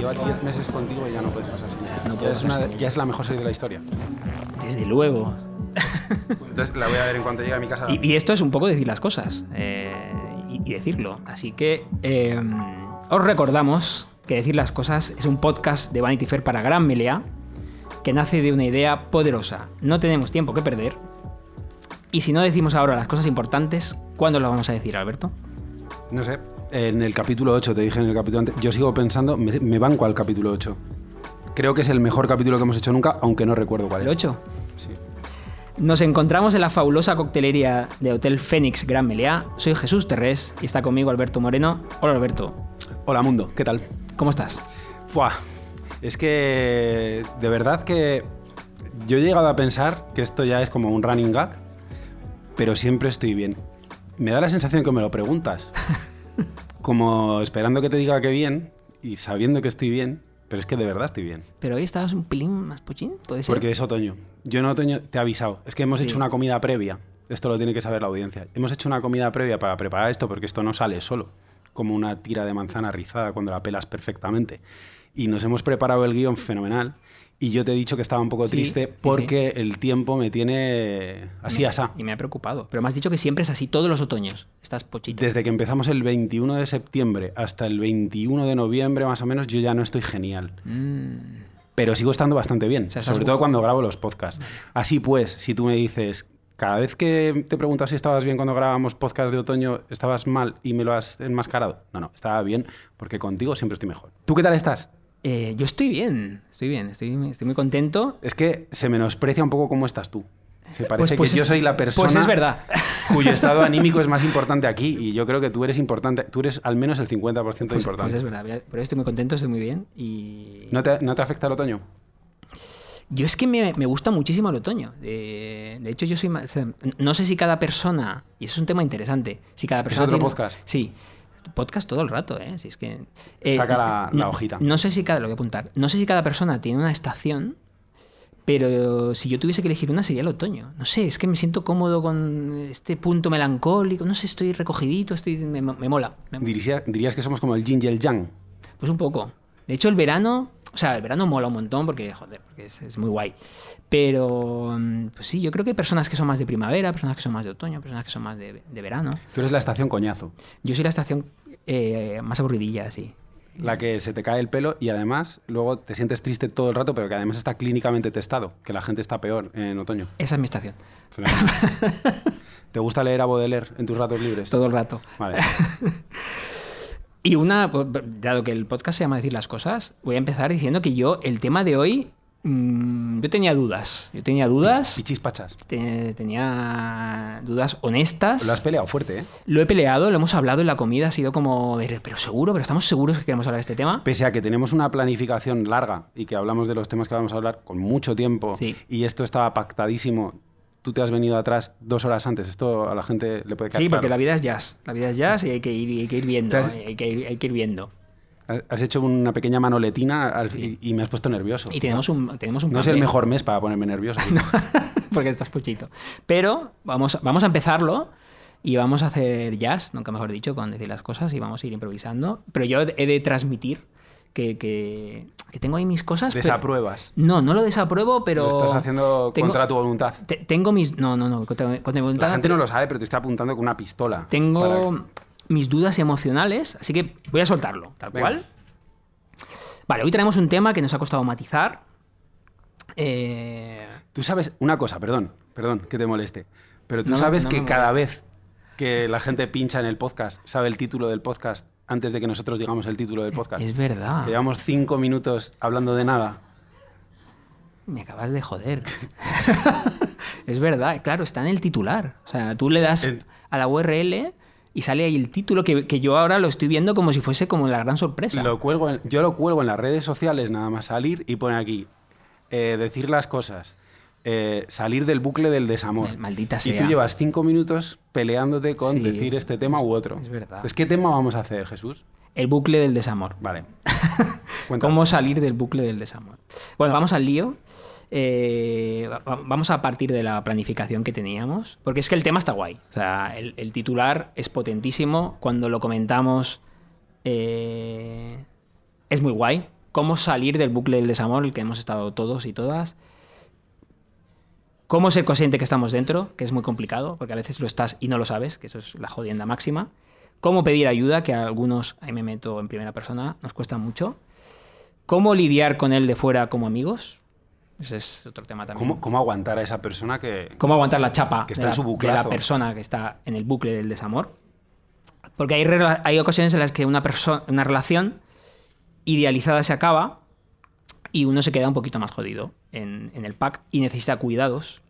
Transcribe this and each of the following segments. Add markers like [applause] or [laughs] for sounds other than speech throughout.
Lleva 10 meses contigo y ya no puedes pasar sin ella. No ya, es una- ya es la mejor serie de la historia. Desde luego. Entonces la voy a ver en cuanto llegue a mi casa. Y, y esto es un poco decir las cosas eh, y, y decirlo. Así que eh, os recordamos que decir las cosas es un podcast de Vanity Fair para Gran Melea que nace de una idea poderosa. No tenemos tiempo que perder. Y si no decimos ahora las cosas importantes, ¿cuándo lo vamos a decir, Alberto? No sé. En el capítulo 8, te dije en el capítulo antes. Yo sigo pensando, me, me banco al capítulo 8. Creo que es el mejor capítulo que hemos hecho nunca, aunque no recuerdo cuál ¿El es. 8? Sí. Nos encontramos en la fabulosa coctelería de Hotel Fénix Gran Meliá. Soy Jesús Terrés y está conmigo Alberto Moreno. Hola Alberto, Hola mundo, ¿qué tal? ¿cómo estás? Fua. Es que de verdad que yo he llegado a pensar que esto ya es como un running gag, pero siempre estoy bien. Me da la sensación que me lo preguntas, [laughs] como esperando que te diga que bien y sabiendo que estoy bien, pero es que de verdad estoy bien. Pero hoy estabas un pelín más pochín, ¿puede ser? Porque es otoño. Yo en otoño te he avisado. Es que hemos Sí. hecho una comida previa. Esto lo tiene que saber la audiencia. Hemos hecho una comida previa para preparar esto porque esto no sale solo. Como una tira de manzana rizada cuando la pelas perfectamente. Y nos hemos preparado el guion fenomenal. Y yo te he dicho que estaba un poco triste sí, porque el tiempo me tiene así, asá. Y me ha preocupado. Pero me has dicho que siempre es así todos los otoños. Estás pochito. Desde que empezamos el 21 de septiembre hasta el 21 de noviembre, más o menos, yo ya no estoy genial. Mm, pero sigo estando bastante bien, O sea, estás sobre todo cuando grabo los podcasts. Así pues, si tú me dices, cada vez que te preguntas si estabas bien cuando grabamos podcast de otoño, estabas mal y me lo has enmascarado. No, no, estaba bien porque contigo siempre estoy mejor. ¿Tú qué tal estás? Eh, yo estoy bien, estoy bien, estoy, estoy muy contento. Es que se menosprecia un poco cómo estás tú. Se parece pues que yo es- soy la persona Pues es verdad. cuyo estado [laughs] anímico es más importante aquí y yo creo que tú eres importante, tú eres al menos el 50% Pues, importante. pues es verdad. Pero estoy muy contento, estoy muy bien. Y ¿No, te, ¿No te afecta el otoño? Yo es que me, me gusta muchísimo el otoño. De, de hecho, yo soy más. o sea, No sé si cada persona. Y eso es un tema interesante. Si cada persona. otro tiene- podcast. Sí. Podcast todo el rato, ¿eh? Si es que. eh, Saca la- hojita. No sé si cada. Lo voy a apuntar. No sé si cada persona tiene una estación. Pero si yo tuviese que elegir una sería el otoño. No sé, es que me siento cómodo con este punto melancólico. No sé, estoy recogidito, estoy, me, me mola. me- Diría- dirías que somos como el yin y el yang. pues un poco. De hecho, el verano, o sea, el verano mola un montón porque, joder, porque es, es muy guay. Pero, mm, pues sí, yo creo que hay personas que son más de primavera, personas que son más de otoño, personas que son más de, de verano. Tú eres la estación coñazo. Yo soy la estación eh, más aburridilla, sí. La que se te cae el pelo y además luego te sientes triste todo el rato, pero que además está clínicamente testado, que la gente está peor en otoño. Esa es mi estación. [laughs] ¿Te gusta leer a Baudelaire en tus ratos libres? Todo el rato. Vale. [laughs] Y una, pues, dado que el podcast se llama Decir las Cosas, voy a empezar diciendo que yo, el tema de hoy, mm, yo tenía dudas. Yo tenía dudas. Pichis pachas. te- tenía dudas honestas. Lo has peleado fuerte, ¿eh? Lo he peleado, lo hemos hablado en la comida, ha sido como, pero pero seguro, pero estamos seguros que queremos hablar de este tema. Pese a que tenemos una planificación larga y que hablamos de los temas que vamos a hablar con mucho tiempo Sí. y esto estaba pactadísimo, tú te has venido atrás dos horas antes. Esto a la gente le puede caer Sí, porque claro. la vida es jazz. La vida es jazz y hay que ir, hay que ir viendo. Has- Hay que ir, hay que ir viendo. Has hecho una pequeña manoletina al- y, y me has puesto nervioso. Y tenemos un, tenemos un No es el mejor mes para ponerme nervioso. [laughs] [laughs] porque estás puchito. Pero vamos, vamos a empezarlo y vamos a hacer jazz, nunca mejor dicho, con decir las cosas y vamos a ir improvisando. Pero yo he de transmitir que, que, que tengo ahí mis cosas. pero- Desapruebas. No, no lo desapruebo, pero. Lo estás haciendo tengo- contra tu voluntad. te- tengo mis. No, no, no. Contra, contra mi voluntad. La gente no lo sabe, pero te está apuntando con una pistola. Tengo Para- mis dudas emocionales, así que voy a soltarlo, tal Venga. cual. Vale, hoy tenemos un tema que nos ha costado matizar. Eh, Tú sabes una cosa, perdón, perdón que te moleste, pero tú No, sabes no que cada vez que la gente pincha en el podcast, sabe el título del podcast antes de que nosotros digamos el título del podcast. es verdad. Que llevamos cinco minutos hablando de nada. Me acabas de joder. [laughs] es verdad, claro, está en el titular. O sea, tú le das a la URL y sale ahí el título que, que yo ahora lo estoy viendo como si fuese como la gran sorpresa. Lo cuelgo en- yo lo cuelgo en las redes sociales nada más salir y pone aquí eh, decir las cosas, eh, salir del bucle del desamor. Mal- maldita Y sea. tú llevas cinco minutos peleándote con Sí, decir es- este tema u otro. es verdad. Entonces, ¿qué tema vamos a hacer, Jesús? El bucle del desamor. Vale. [laughs] ¿Cómo salir del bucle del desamor? Bueno, vamos al lío. Eh, va- va- vamos a partir de la planificación que teníamos, porque es que el tema está guay. O sea, el, el titular es potentísimo. Cuando lo comentamos, eh, es muy guay. cómo salir del bucle del desamor, el que hemos estado todos y todas. Cómo ser consciente que estamos dentro, que es muy complicado, porque a veces lo estás y no lo sabes, que eso es la jodienda máxima. Cómo pedir ayuda, que a algunos, ahí me meto en primera persona, nos cuesta mucho. Cómo lidiar con él de fuera como amigos. Ese es otro tema también. ¿Cómo, cómo aguantar a esa persona que... cómo aguantar la chapa Que está de, en la, su de la persona que está en el bucle del desamor. Porque hay, hay ocasiones en las que una, una relación idealizada se acaba y uno se queda un poquito más jodido en, en el pack y necesita cuidados.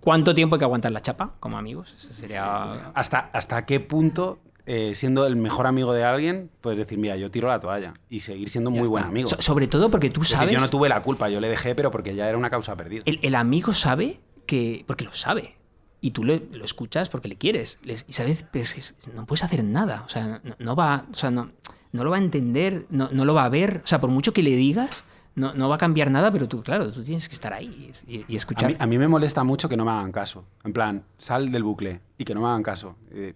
¿Cuánto tiempo hay que aguantar la chapa como amigos? Eso sería... ¿Hasta, hasta qué punto, eh, siendo el mejor amigo de alguien, puedes decir, mira, yo tiro la toalla y seguir siendo ya muy está. buen amigo? So- sobre todo porque tú Es decir, sabes... yo no tuve la culpa, yo le dejé, pero porque ya era una causa perdida. el, el amigo sabe que. Porque lo sabe. Y tú le- lo escuchas porque le quieres. Les- y sabes, pues, es- no puedes hacer nada. O sea, no, no va. O sea, no, no lo va a entender, no, no lo va a ver. O sea, por mucho que le digas, no, no va a cambiar nada, pero tú, claro, tú tienes que estar ahí y, y A escuchar. mí, a mí me molesta mucho que no me hagan caso. En plan, sal del bucle y que no me hagan caso. Eh,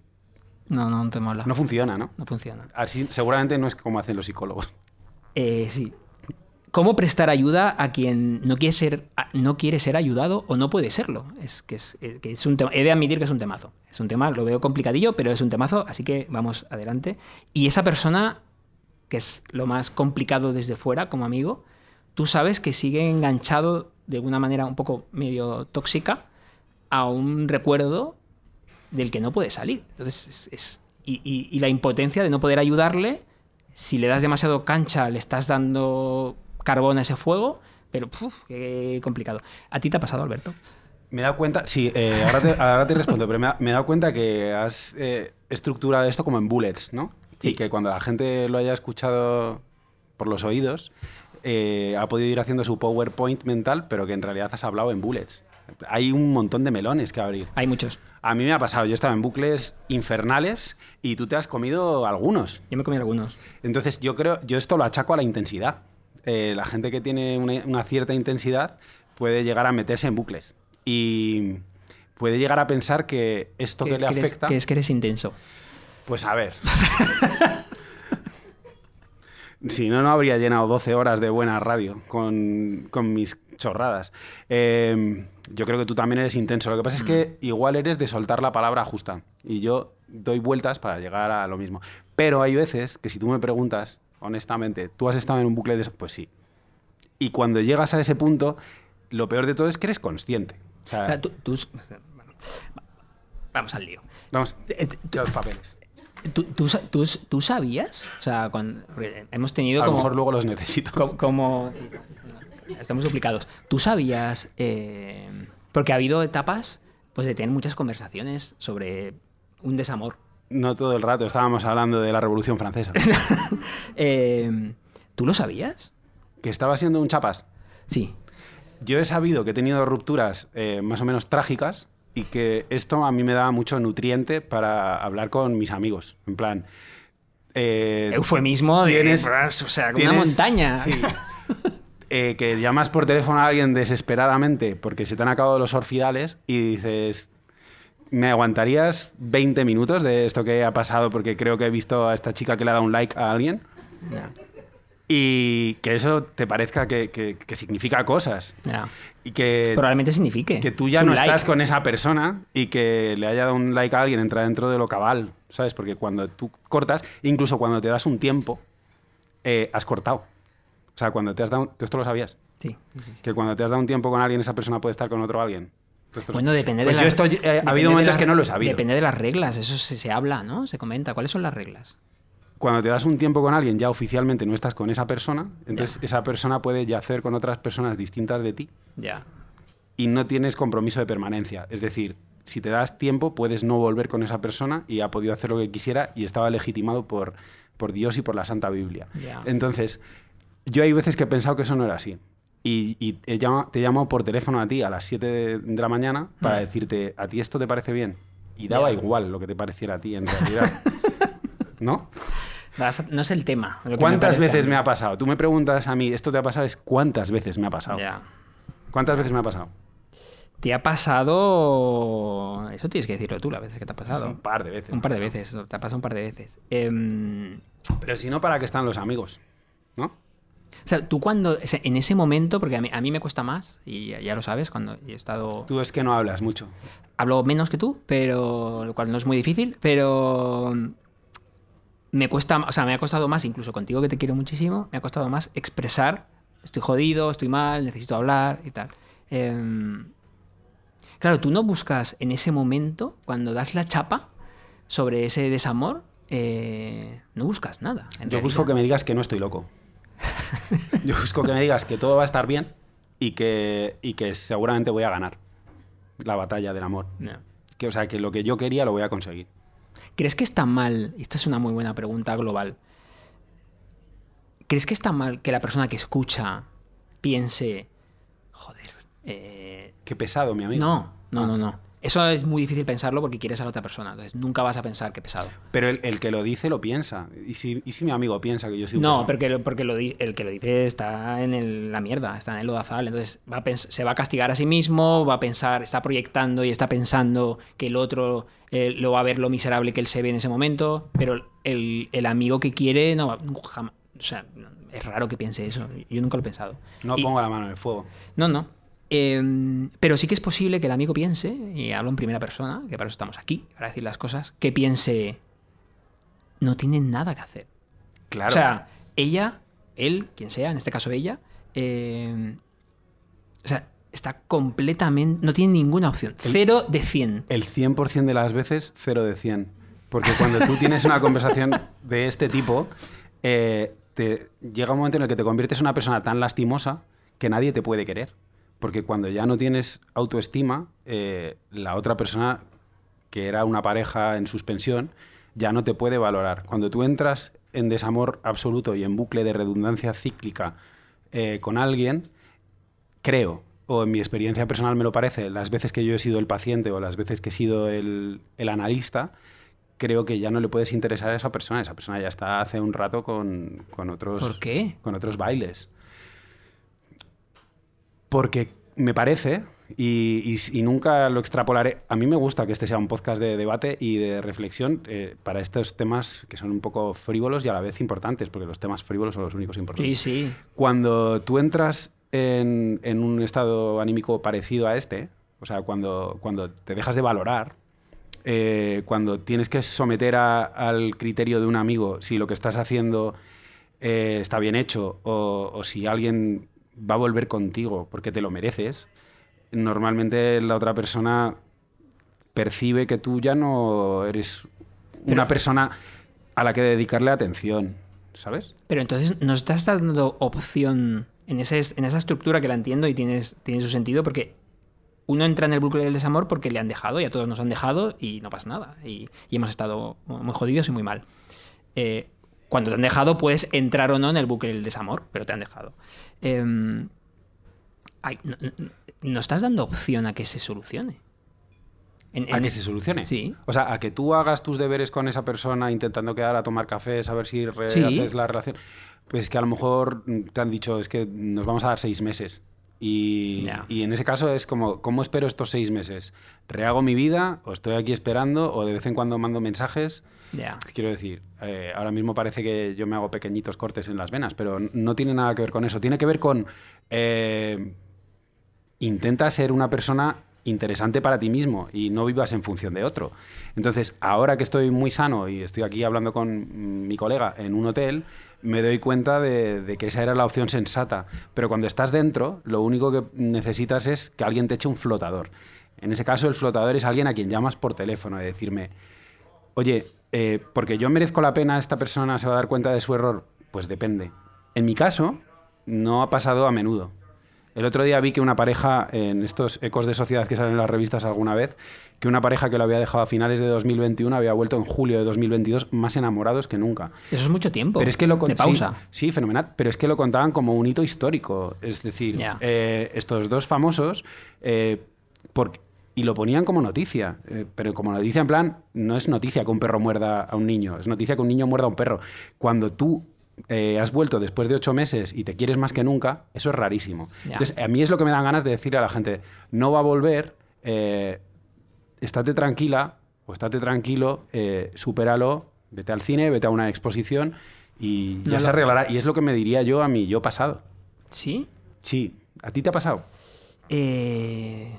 No, no, no te mola. no funciona, ¿no? No funciona. Así seguramente no es como hacen los psicólogos. Eh, sí. ¿Cómo prestar ayuda a quien no quiere ser, a- no quiere ser ayudado o no puede serlo? Es que es, eh, que es un tema. He de admitir que es un temazo. Es un tema, lo veo complicadillo, pero es un temazo, así que vamos adelante. Y esa persona, que es lo más complicado desde fuera como amigo, tú sabes que sigue enganchado de alguna manera un poco medio tóxica a un recuerdo del que no puede salir. Entonces, es, es- y, y- y la impotencia de no poder ayudarle, si le das demasiado cancha, le estás dando carbón a ese fuego, pero puf, qué complicado. ¿A ti te ha pasado, Alberto? Me he dado cuenta, sí, eh, ahora, te, ahora te respondo, pero me, ha- me he dado cuenta que has eh, estructurado esto como en bullets, ¿no? Sí. Y que cuando la gente lo haya escuchado por los oídos, eh, ha podido ir haciendo su PowerPoint mental, pero que en realidad has hablado en bullets. Hay un montón de melones que abrir. Hay muchos. A mí me ha pasado, yo estaba en bucles infernales y tú te has comido algunos. Yo me comí algunos. Entonces yo creo, yo esto lo achaco a la intensidad. Eh, la gente que tiene una, una cierta intensidad puede llegar a meterse en bucles y puede llegar a pensar que esto que, le eres- afecta, que es que eres intenso. pues a ver. [laughs] si no, no habría llenado 12 horas de buena radio con, con mis chorradas. Eh, yo creo que tú también eres intenso. Lo que pasa es que igual eres de soltar la palabra justa y yo doy vueltas para llegar a lo mismo. Pero hay veces que si tú me preguntas, honestamente, ¿tú has estado en un bucle de... eso? Pues sí. Y cuando llegas a ese punto, lo peor de todo es que eres consciente. O sea, O sea, tú- tú- bueno, vamos al lío. vamos, Eh, ya los papeles. ¿Tú, tú tú- tú sabías? O sea, cuando, hemos tenido A lo como... mejor luego los necesito. Co- como estamos duplicados. ¿Tú sabías? eh, porque ha habido etapas pues de tener muchas conversaciones sobre un desamor. No todo el rato, estábamos hablando de la Revolución Francesa. [laughs] Eh, ¿Tú lo sabías? que estaba siendo un chapas. Sí. Yo he sabido que he tenido rupturas eh, más o menos trágicas y que esto a mí me daba mucho nutriente para hablar con mis amigos. En plan. eh, Eufemismo de tienes- o sea, una montaña. sí. Eh, que llamas por teléfono a alguien desesperadamente porque se te han acabado los orfidales y dices. ¿Me aguantarías 20 minutos de esto que ha pasado? Porque creo que he visto a esta chica que le ha dado un like a alguien. Y que eso te parezca que, que- que significa cosas. Y que, Probablemente signifique. que tú ya no like. estás con esa persona y que le haya dado un like a alguien entra dentro de lo cabal, ¿sabes? Porque cuando tú cortas, incluso cuando te das un tiempo, eh, has cortado. O sea, cuando te has dado... ¿tú ¿Esto lo sabías? Sí, sí, sí, sí. Que cuando te has dado un tiempo con alguien, esa persona puede estar con otro alguien. ¿Tú esto- Bueno, depende Pues de yo las- esto, eh, ha habido momentos que no lo he sabido. Depende de las reglas, eso se, se habla, ¿no? Se comenta. ¿Cuáles son las reglas? Cuando te das un tiempo con alguien, ya oficialmente no estás con esa persona, entonces esa persona puede yacer con otras personas distintas de ti Ya. y no tienes compromiso de permanencia. Es decir, si te das tiempo, puedes no volver con esa persona y ha podido hacer lo que quisiera y estaba legitimado por, por Dios y por la Santa Biblia. Ya. Entonces, yo hay veces que he pensado que eso no era así. Y, y te, llamo, te llamo por teléfono a ti a las 7 de, de la mañana para Mm. decirte, ¿a ti esto te parece bien? Y daba igual lo que te pareciera a ti en realidad. [laughs] ¿No? No es el tema. lo que me ¿Cuántas veces me ha pasado? Tú me preguntas a mí, ¿esto te ha pasado? Es cuántas veces me ha pasado. Ya. ¿Cuántas veces me ha pasado? ¿Te ha pasado...? Eso tienes que decirlo tú, las veces que te ha pasado. Un par de veces. Un par de veces, te ha pasado un par de veces. Em, Pero si no, ¿para qué están los amigos? ¿No? O sea, tú cuando, en ese momento, porque a mí, a mí me cuesta más, y ya, ya lo sabes, cuando he estado... Tú es que no hablas mucho. Hablo menos que tú, pero lo cual no es muy difícil, pero me cuesta, o sea, me ha costado más, incluso contigo que te quiero muchísimo, me ha costado más expresar, estoy jodido, estoy mal, necesito hablar y tal. Em, claro, tú no buscas en ese momento, cuando das la chapa sobre ese desamor, eh, no buscas nada. Yo busco que me digas que no estoy loco. Yo busco que me digas que todo va a estar bien y que, y que seguramente voy a ganar la batalla del amor. No. Que, o sea, que lo que yo quería lo voy a conseguir. ¿Crees que está mal? Esta es una muy buena pregunta global. ¿Crees que está mal que la persona que escucha piense, joder, eh, Qué pesado, mi amigo. no, no, no, no. Eso es muy difícil pensarlo porque quieres a la otra persona. Entonces nunca vas a pensar que pesado. Pero el, el que lo dice lo piensa. ¿Y si, y si mi amigo piensa que yo soy un No, pesado? porque, lo- porque lo el que lo dice está en el- la mierda, está en el lodazal. Entonces va a se va a castigar a sí mismo, va a pensar, está proyectando y está pensando que el otro eh, lo va a ver lo miserable que él se ve en ese momento. Pero el, el amigo que quiere, no, jamás. O sea, es raro que piense eso. Yo nunca lo he pensado. No Y- pongo la mano en el fuego. No, no. Eh, pero sí que es posible que el amigo piense, y hablo en primera persona, que para eso estamos aquí, para decir las cosas, que piense, no tiene nada que hacer. Claro. O sea, ella, él, quien sea, en este caso ella, eh, o sea, está completamente, no tiene ninguna opción. Cero de 100. el 100% de las veces, 0 de 100. Porque cuando tú tienes una conversación de este tipo, eh, te, llega un momento en el que te conviertes en una persona tan lastimosa que nadie te puede querer. Porque cuando ya no tienes autoestima, eh, la otra persona, que era una pareja en suspensión, ya no te puede valorar. Cuando tú entras en desamor absoluto y en bucle de redundancia cíclica eh, con alguien, creo, o en mi experiencia personal me lo parece, las veces que yo he sido el paciente o las veces que he sido el, el analista, creo que ya no le puedes interesar a esa persona. Esa persona ya está hace un rato con, con otros, ¿Por qué? con otros bailes. Porque me parece, y, y- y nunca lo extrapolaré, a mí me gusta que este sea un podcast de debate y de reflexión eh, para estos temas que son un poco frívolos y a la vez importantes, porque los temas frívolos son los únicos importantes. Sí, sí. Cuando tú entras en, en un estado anímico parecido a este, o sea, cuando, cuando te dejas de valorar, eh, cuando tienes que someter a- al criterio de un amigo si lo que estás haciendo eh, está bien hecho o, o si alguien va a volver contigo porque te lo mereces, normalmente la otra persona percibe que tú ya no eres una persona a la que dedicarle atención, ¿sabes? Pero entonces nos estás dando opción en, ese, en esa estructura que la entiendo y tienes, tiene su sentido porque uno entra en el bucle del desamor porque le han dejado y a todos nos han dejado y no pasa nada. Y, y hemos estado muy jodidos y muy mal. Eh, cuando te han dejado puedes entrar o no en el bucle del desamor, pero te han dejado. Em, ay, no, estás dando opción a que se solucione. En- A que se solucione. Sí. O sea, a que tú hagas tus deberes con esa persona intentando quedar a tomar café, saber si Sí. haces la relación. Pues que a lo mejor te han dicho, es que nos vamos a dar seis meses. Y, y en ese caso es como, ¿cómo espero estos seis meses? ¿Rehago mi vida? ¿O estoy aquí esperando? ¿O de vez en cuando mando mensajes? Ya. Quiero decir, eh, ahora mismo parece que yo me hago pequeñitos cortes en las venas, pero no tiene nada que ver con eso. Tiene que ver con. eh, intenta ser una persona interesante para ti mismo y no vivas en función de otro. Entonces, ahora que estoy muy sano y estoy aquí hablando con mm, mi colega en un hotel, me doy cuenta de, de que esa era la opción sensata. Pero cuando estás dentro, lo único que necesitas es que alguien te eche un flotador. En ese caso, el flotador es alguien a quien llamas por teléfono y decirme, Oye, eh, porque yo merezco la pena, esta persona se va a dar cuenta de su error. Pues depende. En mi caso, no ha pasado a menudo. El otro día vi que una pareja, en estos ecos de sociedad que salen en las revistas alguna vez, que una pareja que lo había dejado a finales de 2021 había vuelto en julio de 2022 más enamorados que nunca. Eso es mucho tiempo. Pero es que lo de pausa. Sí, sí, fenomenal. Pero es que lo contaban como un hito histórico. Es decir, eh, estos dos famosos. eh, por- y lo ponían como noticia. eh, pero como noticia, en plan, no es noticia que un perro muerda a un niño. Es noticia que un niño muerda a un perro. Cuando tú. eh, has vuelto después de ocho meses y te quieres más que nunca, eso es rarísimo. Entonces, a mí es lo que me dan ganas de decirle a la gente, no va a volver, eh, estate tranquila o estate tranquilo, eh, supéralo, vete al cine, vete a una exposición Y No ya se lo- arreglará. Y es lo que me diría yo a mi yo pasado. ¿Sí? Sí, ¿a ti te ha pasado? Eh,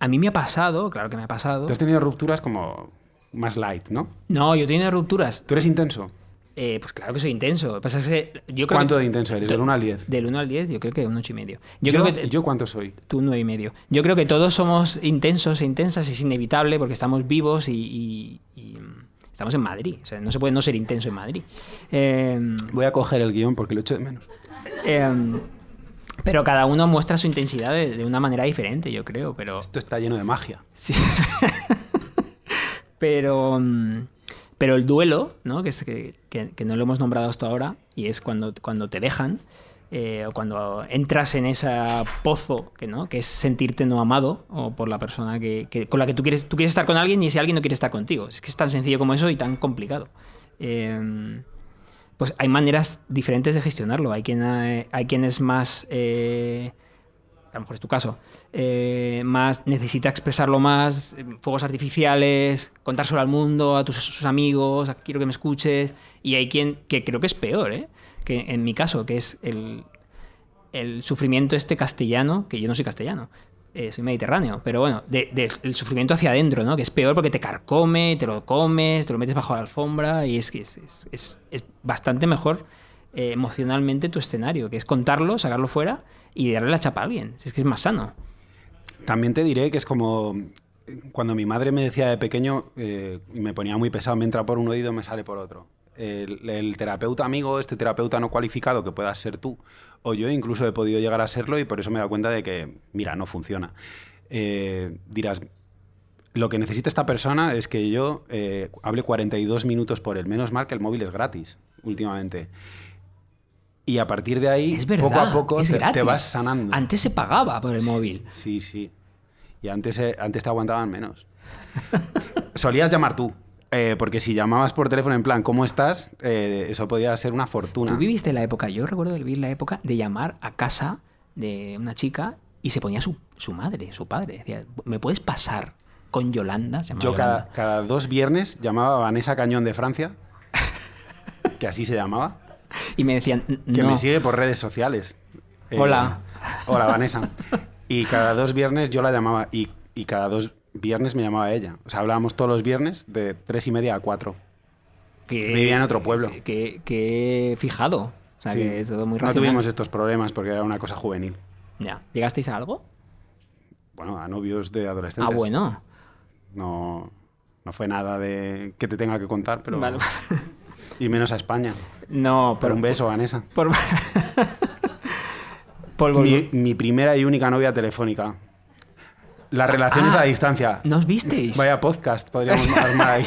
a mí me ha pasado, claro que me ha pasado. Tú has tenido rupturas como más light, ¿no? No, yo he tenido rupturas. ¿Tú eres intenso? Eh, pues claro que soy intenso. Pasa que yo creo ¿Cuánto que- de intenso eres? ¿Del 1 al 10? Del 1 al 10, yo creo que un 8 y medio. Yo, ¿Yo, creo que ¿y yo cuánto soy? tú 9 y medio. Yo creo que todos somos intensos e intensas, es inevitable porque estamos vivos y, y- y, mm, estamos en Madrid. O sea, no se puede no ser intenso en Madrid. Eh, Voy a coger el guion porque lo echo de menos. eh, pero cada uno muestra su intensidad de, de una manera diferente, yo creo. Pero Esto está lleno de magia. Sí. [laughs] pero, mm, pero el duelo, ¿no? Que, es, que, que- que no lo hemos nombrado hasta ahora, y es cuando, cuando te dejan, eh, o cuando entras en ese pozo, que, ¿no? que es sentirte no amado, o por la persona que, que- con la que tú quieres, tú quieres estar con alguien y ese alguien no quiere estar contigo. Es que es tan sencillo como eso y tan complicado. Eh, pues hay maneras diferentes de gestionarlo. Hay quien, eh, hay quien es más... eh, a lo mejor es tu caso, eh, más necesita expresarlo más, eh, fuegos artificiales, contárselo al mundo, a tus, sus amigos, a- quiero que me escuches. Y hay quien que creo que es peor, ¿eh? que en mi caso, que es el, el sufrimiento este castellano, que yo no soy castellano, eh, soy mediterráneo, pero bueno, de- de- el sufrimiento hacia adentro, ¿no? que es peor porque te carcome, te lo comes, te lo metes bajo la alfombra y es que es, es- es- bastante mejor eh, emocionalmente tu escenario, que es contarlo, sacarlo fuera y darle la chapa a alguien. Es que es más sano. También te diré que es como cuando mi madre me decía de pequeño eh, y me ponía muy pesado, me entra por un oído, me sale por otro. El terapeuta amigo, este terapeuta no cualificado que puedas ser tú, o yo incluso he podido llegar a serlo y por eso me he dado cuenta de que, mira, no funciona. Eh, dirás, lo que necesita esta persona es que yo eh, hable 42 minutos por él. Menos mal que el móvil es gratis últimamente. Y a partir de ahí, verdad. poco a poco, te, te vas sanando. Antes se pagaba por el móvil. Sí, sí. Y antes, eh, antes te aguantaban menos. [laughs] Solías llamar tú. Eh, porque si llamabas por teléfono en plan, ¿cómo estás? Eh, eso podía ser una fortuna. Tú viviste la época, yo recuerdo vivir la época de llamar a casa de una chica y se ponía su, su madre, su padre. Decía, ¿me puedes pasar con Yolanda? Se Yo cada, Yolanda. cada dos viernes llamaba a Vanessa Cañón de Francia, [laughs] que así se llamaba, Y me decían, que no, me sigue por redes sociales. Eh, Hola. Hola, Vanessa. [laughs] Y cada dos viernes yo la llamaba y, y cada dos viernes me llamaba ella. O sea, hablábamos todos los viernes de tres y media a cuatro. que, Vivía en otro pueblo. Que, que fijado. O sea, Sí. que es todo muy no tuvimos estos problemas porque era una cosa juvenil. Ya. ¿Llegasteis a algo? Bueno, a novios de adolescentes. Ah, bueno. No, no fue nada de que te tenga que contar, pero. Vale. Y menos a España. No, Pero un beso, Vanessa. Por, [laughs] por mi primera y única novia telefónica. Las relaciones Ah, a distancia. ¿No os visteis? Vaya podcast, podríamos [laughs] armar ahí.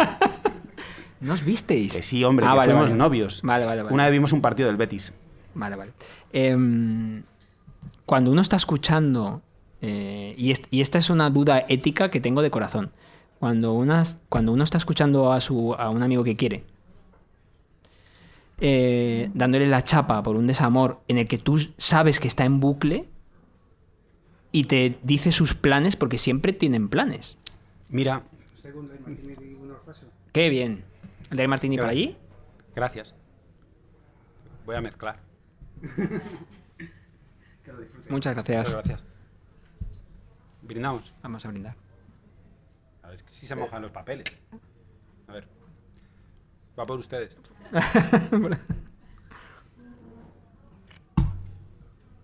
¿No os visteis? Que sí, hombre, Ah, que vale, fuimos vale. novios. Vale, vale, vale. Una vez vimos un partido del Betis. Vale, vale. Em, cuando uno está escuchando, eh, y, est- y esta es una duda ética que tengo de corazón, cuando, unas- cuando uno está escuchando a, su, a un amigo que quiere, eh, dándole la chapa por un desamor en el que tú sabes que está en bucle y te dice sus planes, porque siempre tienen planes. Mira. Qué bien. ¿El de Martini por allí? gracias. Voy a mezclar. Que lo. Muchas gracias. Muchas gracias. Brindamos. Vamos a brindar. A ver si se mojan los papeles. A ver. Va por ustedes. [laughs]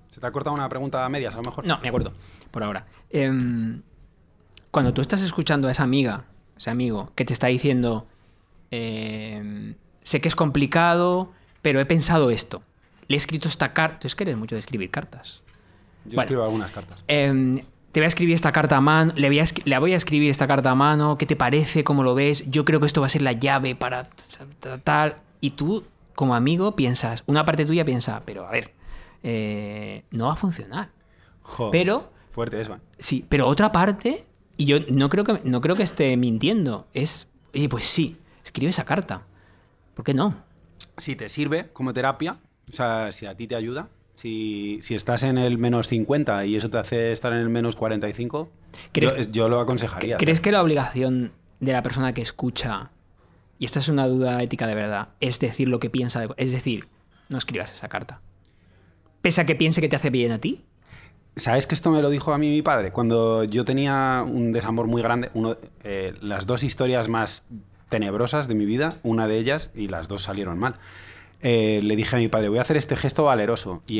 ¿Se te ha cortado una pregunta a medias, a lo mejor? No, me acuerdo, por ahora. Em, cuando tú estás escuchando a esa amiga, ese amigo, que te está diciendo, em, sé que es complicado, pero he pensado esto. Le he escrito esta carta. Tú es que eres mucho de escribir cartas. Yo Vale. escribo algunas cartas. Em, te voy a escribir esta carta a mano, le voy a, le voy a escribir esta carta a mano, ¿qué te parece? ¿Cómo lo ves? Yo creo que esto va a ser la llave para tal. Y tú, como amigo, piensas, una parte tuya piensa, pero a ver, eh, no va a funcionar. Jo, Pero Fuerte eso, ¿eh? Sí, pero otra parte, y yo no creo que, no creo que esté mintiendo, es, oye, pues sí, escribe esa carta. ¿Por qué no? Si te sirve como terapia, o sea, si a ti te ayuda, si, si estás en el menos 50 y eso te hace estar en el menos 45, ¿Crees- yo, yo lo aconsejaría. ¿Crees que la obligación de la persona que escucha y esta es una duda ética de verdad, es decir lo que piensa, de- es decir, no escribas esa carta. Pese a que piense que te hace bien a ti, ¿Sabes que esto me lo dijo a mí mi padre? Cuando yo tenía un desamor muy grande, uno, eh, las dos historias más tenebrosas de mi vida, una de ellas, y las dos salieron mal. eh, le dije a mi padre, voy a hacer este gesto valeroso. Y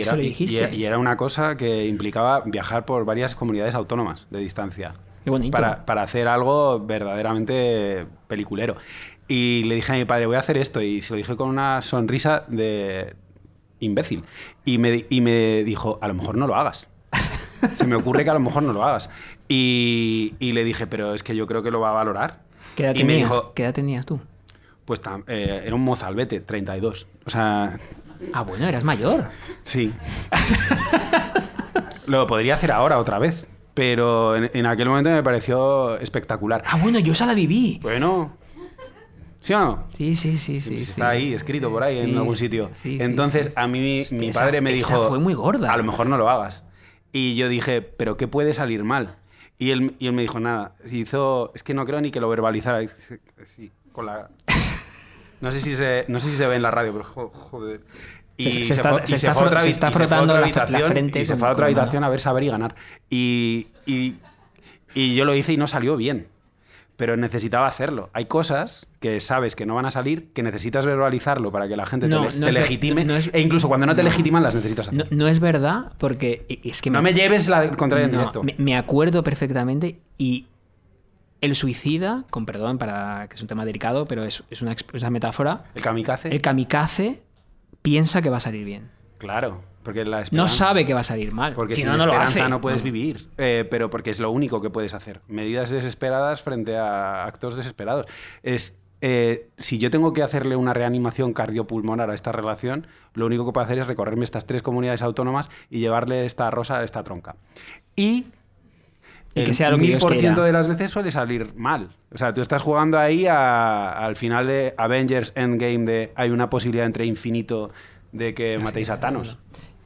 ¿Y era, y- era una cosa que implicaba viajar por varias comunidades autónomas de distancia. Qué bonito. Para, para hacer algo verdaderamente peliculero. Y le dije a mi padre, voy a hacer esto. Y se lo dije con una sonrisa de imbécil. Y me, y me dijo, a lo mejor no lo hagas. [laughs] Se me ocurre que a lo mejor no lo hagas. Y, y le dije, pero es que yo creo que lo va a valorar. ¿qué edad y me tenías? dijo, ¿Qué edad tenías tú? pues eh, era un mozalbete, 32. O sea, Ah, bueno, eras mayor. sí. lo podría hacer ahora otra vez. Pero en, en aquel momento me pareció espectacular. Ah, bueno, yo esa la viví. Bueno. ¿Sí o no? Sí, sí, sí, sí. Pues sí. Está ahí, escrito por ahí en Sí, algún sí, sitio. sí, sí, Entonces, sí, sí. a mí mi- esa- padre me esa dijo. fue muy gorda. A lo mejor no lo hagas. Y yo dije, ¿pero qué puede salir mal? Y él, y él me dijo, nada. Hizo. Es que no creo ni que lo verbalizara. Sí, con la. [laughs] No sé si se, no sé si se ve en la radio, pero jo- joder. Y Se- se está- fue- y se está fue otra se está frotando la fr- la habitación, frente Y se fue a otra habitación a ver saber y ganar. Y, y, y yo lo hice y no salió bien. Pero necesitaba hacerlo. Hay cosas que sabes que no van a salir, que necesitas verbalizarlo para que la gente No, te, no legitime. no es- e incluso cuando no te legitiman, las necesitas hacer. no es verdad, porque y- es que No, me lleves la contraria en No, directo. Me, me acuerdo perfectamente y el suicida, con perdón para que es un tema delicado, pero es, es una, es una metáfora, El kamikaze. el kamikaze piensa que va a salir bien. Claro, porque la No sabe que va a salir mal. Porque si sin no, no lo esperanza hace. no puedes vivir. Eh, pero porque es lo único que puedes hacer. Medidas desesperadas frente a actos desesperados. Es. eh, si yo tengo que hacerle una reanimación cardiopulmonar a esta relación, lo único que puedo hacer es recorrerme estas tres comunidades autónomas y llevarle esta rosa a esta tronca. Y Y que el sea lo que 1000% quiera. de las veces suele salir mal. O sea, tú estás jugando ahí a- al final de Avengers Endgame de hay una posibilidad entre infinito de que matéis a Thanos.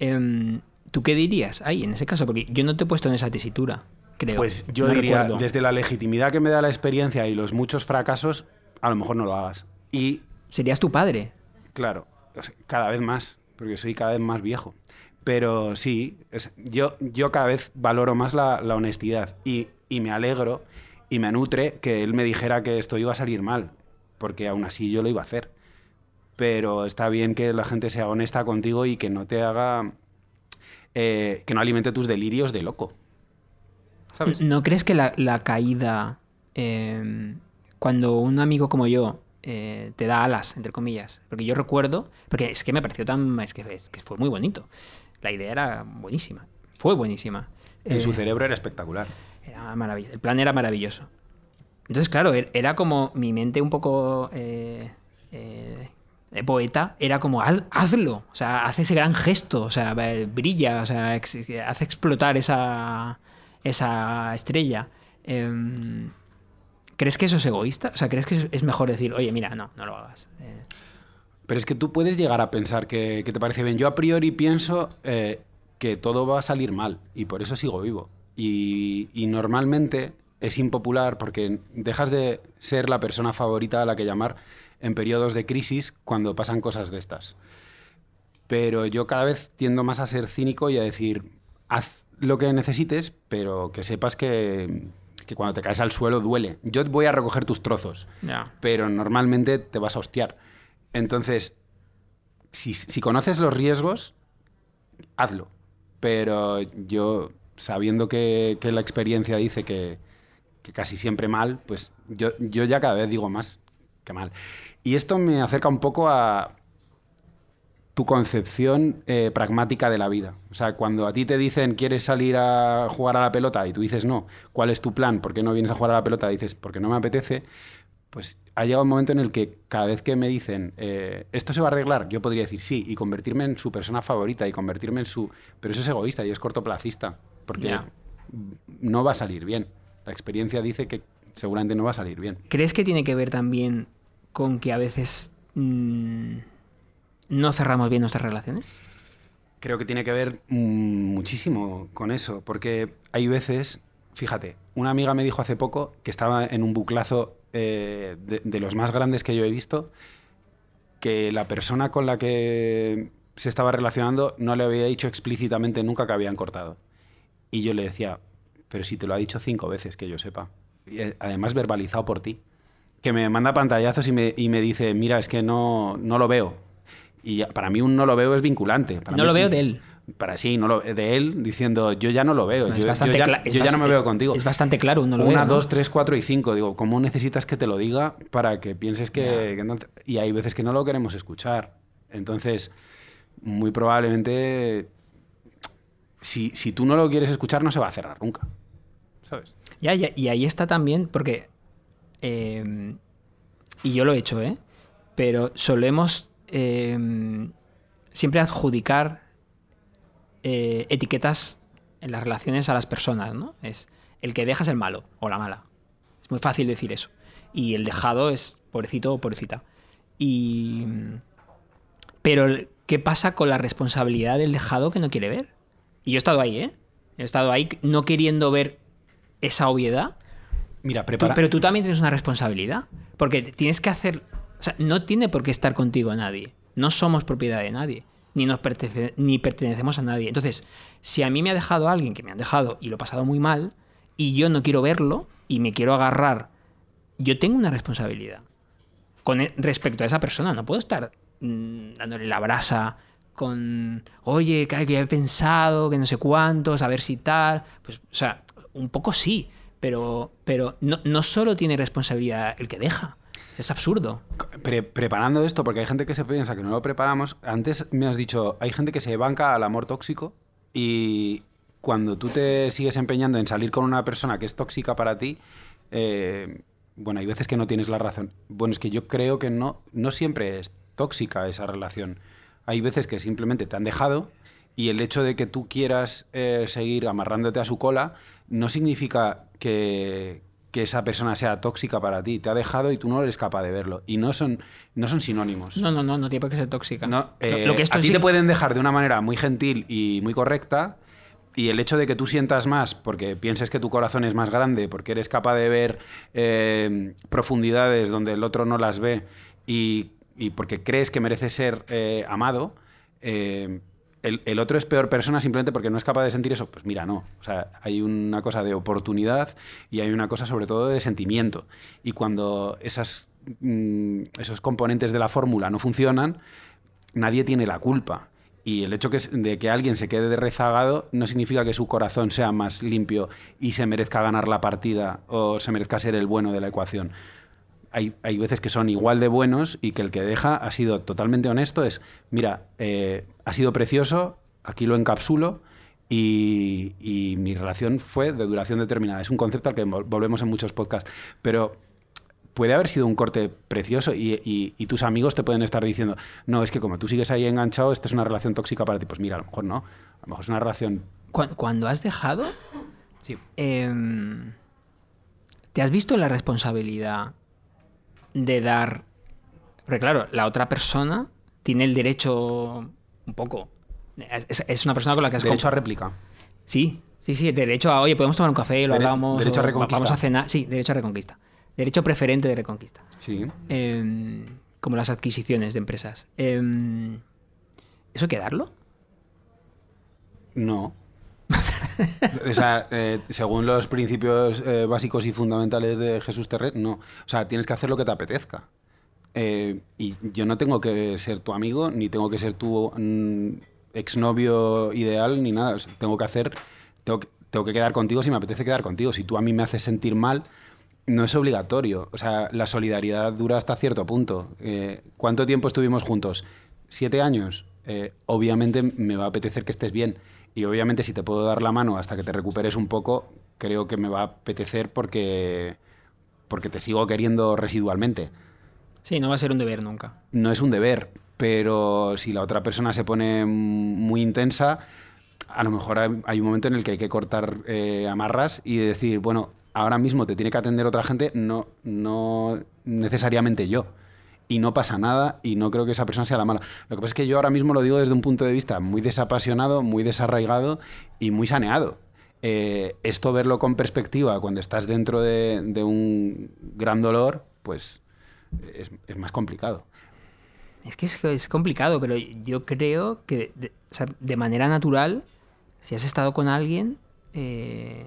Em, ¿Tú qué dirías ahí en ese caso? Porque yo no te he puesto en esa tesitura, creo. Pues yo No diría, recuerdo. desde la legitimidad que me da la experiencia y los muchos fracasos, a lo mejor no lo hagas. Y, Serías tu padre. claro, cada vez más, porque soy cada vez más viejo. Pero sí, es- yo, yo cada vez valoro más la, la honestidad y, y me alegro y me nutre que él me dijera que esto iba a salir mal, porque aún así yo lo iba a hacer. Pero está bien que la gente sea honesta contigo y que no te haga... eh, que no alimente tus delirios de loco. ¿Sabes? ¿No crees que la, la caída, em, cuando un amigo como yo eh, te da alas, entre comillas? Porque yo recuerdo, porque es que me pareció tan. Es que, es que fue muy bonito. La idea era buenísima. Fue buenísima. En Eh, su cerebro era espectacular. Era maravilloso. El plan era maravilloso. Entonces, claro, er- era como mi mente un poco eh, eh, poeta. Era como, "Haz- hazlo. O sea, hace ese gran gesto. O sea, brilla. O sea, hace explotar esa, esa estrella. Em, ¿Crees que eso es egoísta? O sea, ¿crees que es mejor decir, oye, mira, no, no lo hagas? Eh, Pero es que tú puedes llegar a pensar que, te parece bien. Yo a priori pienso eh, que todo va a salir mal y por eso sigo vivo. Y normalmente es impopular porque dejas de ser la persona favorita a la que llamar en periodos de crisis cuando pasan cosas de estas. Pero yo cada vez tiendo más a ser cínico y a decir, haz lo que necesites, pero que sepas que, que cuando te caes al suelo duele. Yo voy a recoger tus trozos pero normalmente te vas a hostiar. Entonces, si, si conoces los riesgos, hazlo. Pero yo, sabiendo que, que la experiencia dice que, que casi siempre mal, pues yo, yo ya cada vez digo más que mal. Y esto me acerca un poco a tu concepción eh, pragmática de la vida. O sea, cuando a ti te dicen quieres salir a jugar a la pelota y tú dices no, ¿cuál es tu plan? ¿Por qué no vienes a jugar a la pelota? dices, porque no me apetece. Pues ha llegado un momento en el que cada vez que me dicen eh, esto se va a arreglar, yo podría decir sí y convertirme en su persona favorita y convertirme en su. Pero eso es egoísta y es cortoplacista, porque no va a salir bien. La experiencia dice que seguramente no va a salir bien. ¿Crees que tiene que ver también con que a veces mm, no cerramos bien nuestras relaciones? Creo que tiene que ver mm, muchísimo con eso, porque hay veces, fíjate, una amiga me dijo hace poco que estaba en un buclazo eh, de, de los más grandes que yo he visto que la persona con la que se estaba relacionando no le había dicho explícitamente nunca que habían cortado. Y yo le decía, pero si te lo ha dicho cinco veces, que yo sepa. Y, eh, además verbalizado por ti. Que me manda pantallazos y me, y me dice, mira, es que no, no lo veo. Y para mí un no lo veo es vinculante. Para No mí- lo veo de él. Para sí, no lo, de él diciendo, yo ya no lo veo. No, yo, ya, yo no me veo contigo. Es bastante claro, no lo Una, veo, ¿no? dos, tres, cuatro y cinco. Digo, ¿cómo necesitas que te lo diga para que pienses que, Ya. que no te- Y hay veces que no lo queremos escuchar. Entonces, muy probablemente, si, si tú no lo quieres escuchar, no se va a cerrar nunca. ¿Sabes? Ya, ya, y ahí está también, porque. Eh, y yo lo he hecho, ¿eh? Pero solemos eh, siempre adjudicar eh, etiquetas en las relaciones a las personas, ¿no? Es el que deja es el malo o la mala. Es muy fácil decir eso. Y el dejado es pobrecito o pobrecita. Y. Pero, ¿qué pasa con la responsabilidad del dejado que no quiere ver? Y yo he estado ahí, ¿eh? He estado ahí no queriendo ver esa obviedad. Mira, Tú- prepara. pero tú también tienes una responsabilidad. Porque tienes que hacer. O sea, no tiene por qué estar contigo nadie. No somos propiedad de nadie. Ni nos pertenece- ni pertenecemos a nadie. Entonces, si a mí me ha dejado alguien que me han dejado y lo he pasado muy mal, y yo no quiero verlo y me quiero agarrar, yo tengo una responsabilidad con e- respecto a esa persona. No puedo estar mm, dándole la brasa con, oye, que que he pensado, que no sé cuántos, a ver si tal. Pues, o sea, un poco sí, pero, pero no, no solo tiene responsabilidad el que deja. Es absurdo. Pre- preparando esto, porque hay gente que se piensa que no lo preparamos. Antes me has dicho, hay gente que se banca al amor tóxico y cuando tú te sigues empeñando en salir con una persona que es tóxica para ti, eh, bueno, hay veces que no tienes la razón. Bueno, es que yo creo que no, no siempre es tóxica esa relación. Hay veces que simplemente te han dejado y el hecho de que tú quieras eh, seguir amarrándote a su cola no significa que, que esa persona sea tóxica para ti. Te ha dejado y tú no eres capaz de verlo. Y no son, no son sinónimos. No, no, no, no tiene por qué ser tóxica. No, eh, lo que esto a ti sí- te pueden dejar de una manera muy gentil y muy correcta. Y el hecho de que tú sientas más porque pienses que tu corazón es más grande, porque eres capaz de ver eh, profundidades donde el otro no las ve y, y porque crees que merece ser eh, amado, el, otro es peor persona simplemente porque no es capaz de sentir eso. Pues mira, no. O sea, hay una cosa de oportunidad y hay una cosa sobre todo de sentimiento. Y cuando mm, esos componentes de la fórmula no funcionan, nadie tiene la culpa. Y el hecho de que alguien se quede rezagado no significa que su corazón sea más limpio y se merezca ganar la partida o se merezca ser el bueno de la ecuación. Hay, hay veces que son igual de buenos y que el que deja ha sido totalmente honesto. Es, mira, eh, ha sido precioso, aquí lo encapsulo y, y mi relación fue de duración determinada. Es un concepto al que vol- volvemos en muchos podcasts. Pero puede haber sido un corte precioso y, y- y tus amigos te pueden estar diciendo, no, es que como tú sigues ahí enganchado, esta es una relación tóxica para ti. Pues mira, a lo mejor no. A lo mejor es una relación... Cu- Cuando has dejado, Sí. Em, ¿Te has visto la responsabilidad de dar... Porque claro, la otra persona tiene el derecho un poco... Es, es- una persona con la que has... Derecho a réplica. Sí, sí, sí, derecho a... Oye, podemos tomar un café, lo Dere- hablamos... derecho a reconquista. Vamos a cenar. Sí, derecho a reconquista. Derecho preferente de reconquista. Sí. Em, como las adquisiciones de empresas. Em, ¿Eso hay que darlo? No. [laughs] o sea, eh, según los principios eh, básicos y fundamentales de Jesús Terret, no. O sea, tienes que hacer lo que te apetezca. Eh, y yo no tengo que ser tu amigo, ni tengo que ser tu mm, exnovio ideal, ni nada. Tengo que hacer, tengo que, tengo que quedar contigo si me apetece quedar contigo. Si tú a mí me haces sentir mal, no es obligatorio. O sea, la solidaridad dura hasta cierto punto. ¿Cuánto tiempo estuvimos juntos? ¿Siete años? Obviamente me va a apetecer que estés bien. Y obviamente si te puedo dar la mano hasta que te recuperes un poco, creo que me va a apetecer porque, porque te sigo queriendo residualmente. Sí, no va a ser un deber nunca. No es un deber, pero si la otra persona se pone muy intensa, a lo mejor hay un momento en el que hay que cortar eh, amarras y decir, bueno, ahora mismo te tiene que atender otra gente, no, no necesariamente yo. Y no pasa nada y no creo que esa persona sea la mala. Lo que pasa es que yo ahora mismo lo digo desde un punto de vista muy desapasionado, muy desarraigado y muy saneado. Eh, esto verlo con perspectiva cuando estás dentro de, un gran dolor, pues es, más complicado. Es que es, complicado, pero yo creo que de manera natural, si has estado con alguien, eh,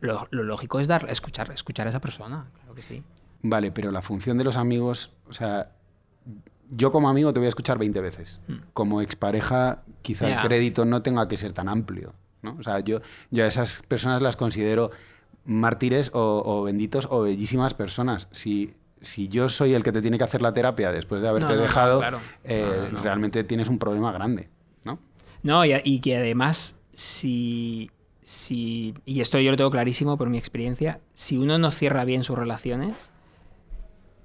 lo, lo lógico es dar, escuchar, escuchar a esa persona, claro que sí. Vale, pero la función de los amigos, o sea, yo como amigo te voy a escuchar 20 veces. Como expareja, quizá el crédito no tenga que ser tan amplio. ¿no? O sea, yo, yo a esas personas las considero mártires o, o benditos o bellísimas personas. Si, si yo soy el que te tiene que hacer la terapia después de haberte No, no, no, dejado, claro. eh, realmente tienes un problema grande. ¿no? No, y, y que además, si, si. Y esto yo lo tengo clarísimo por mi experiencia. Si uno no cierra bien sus relaciones,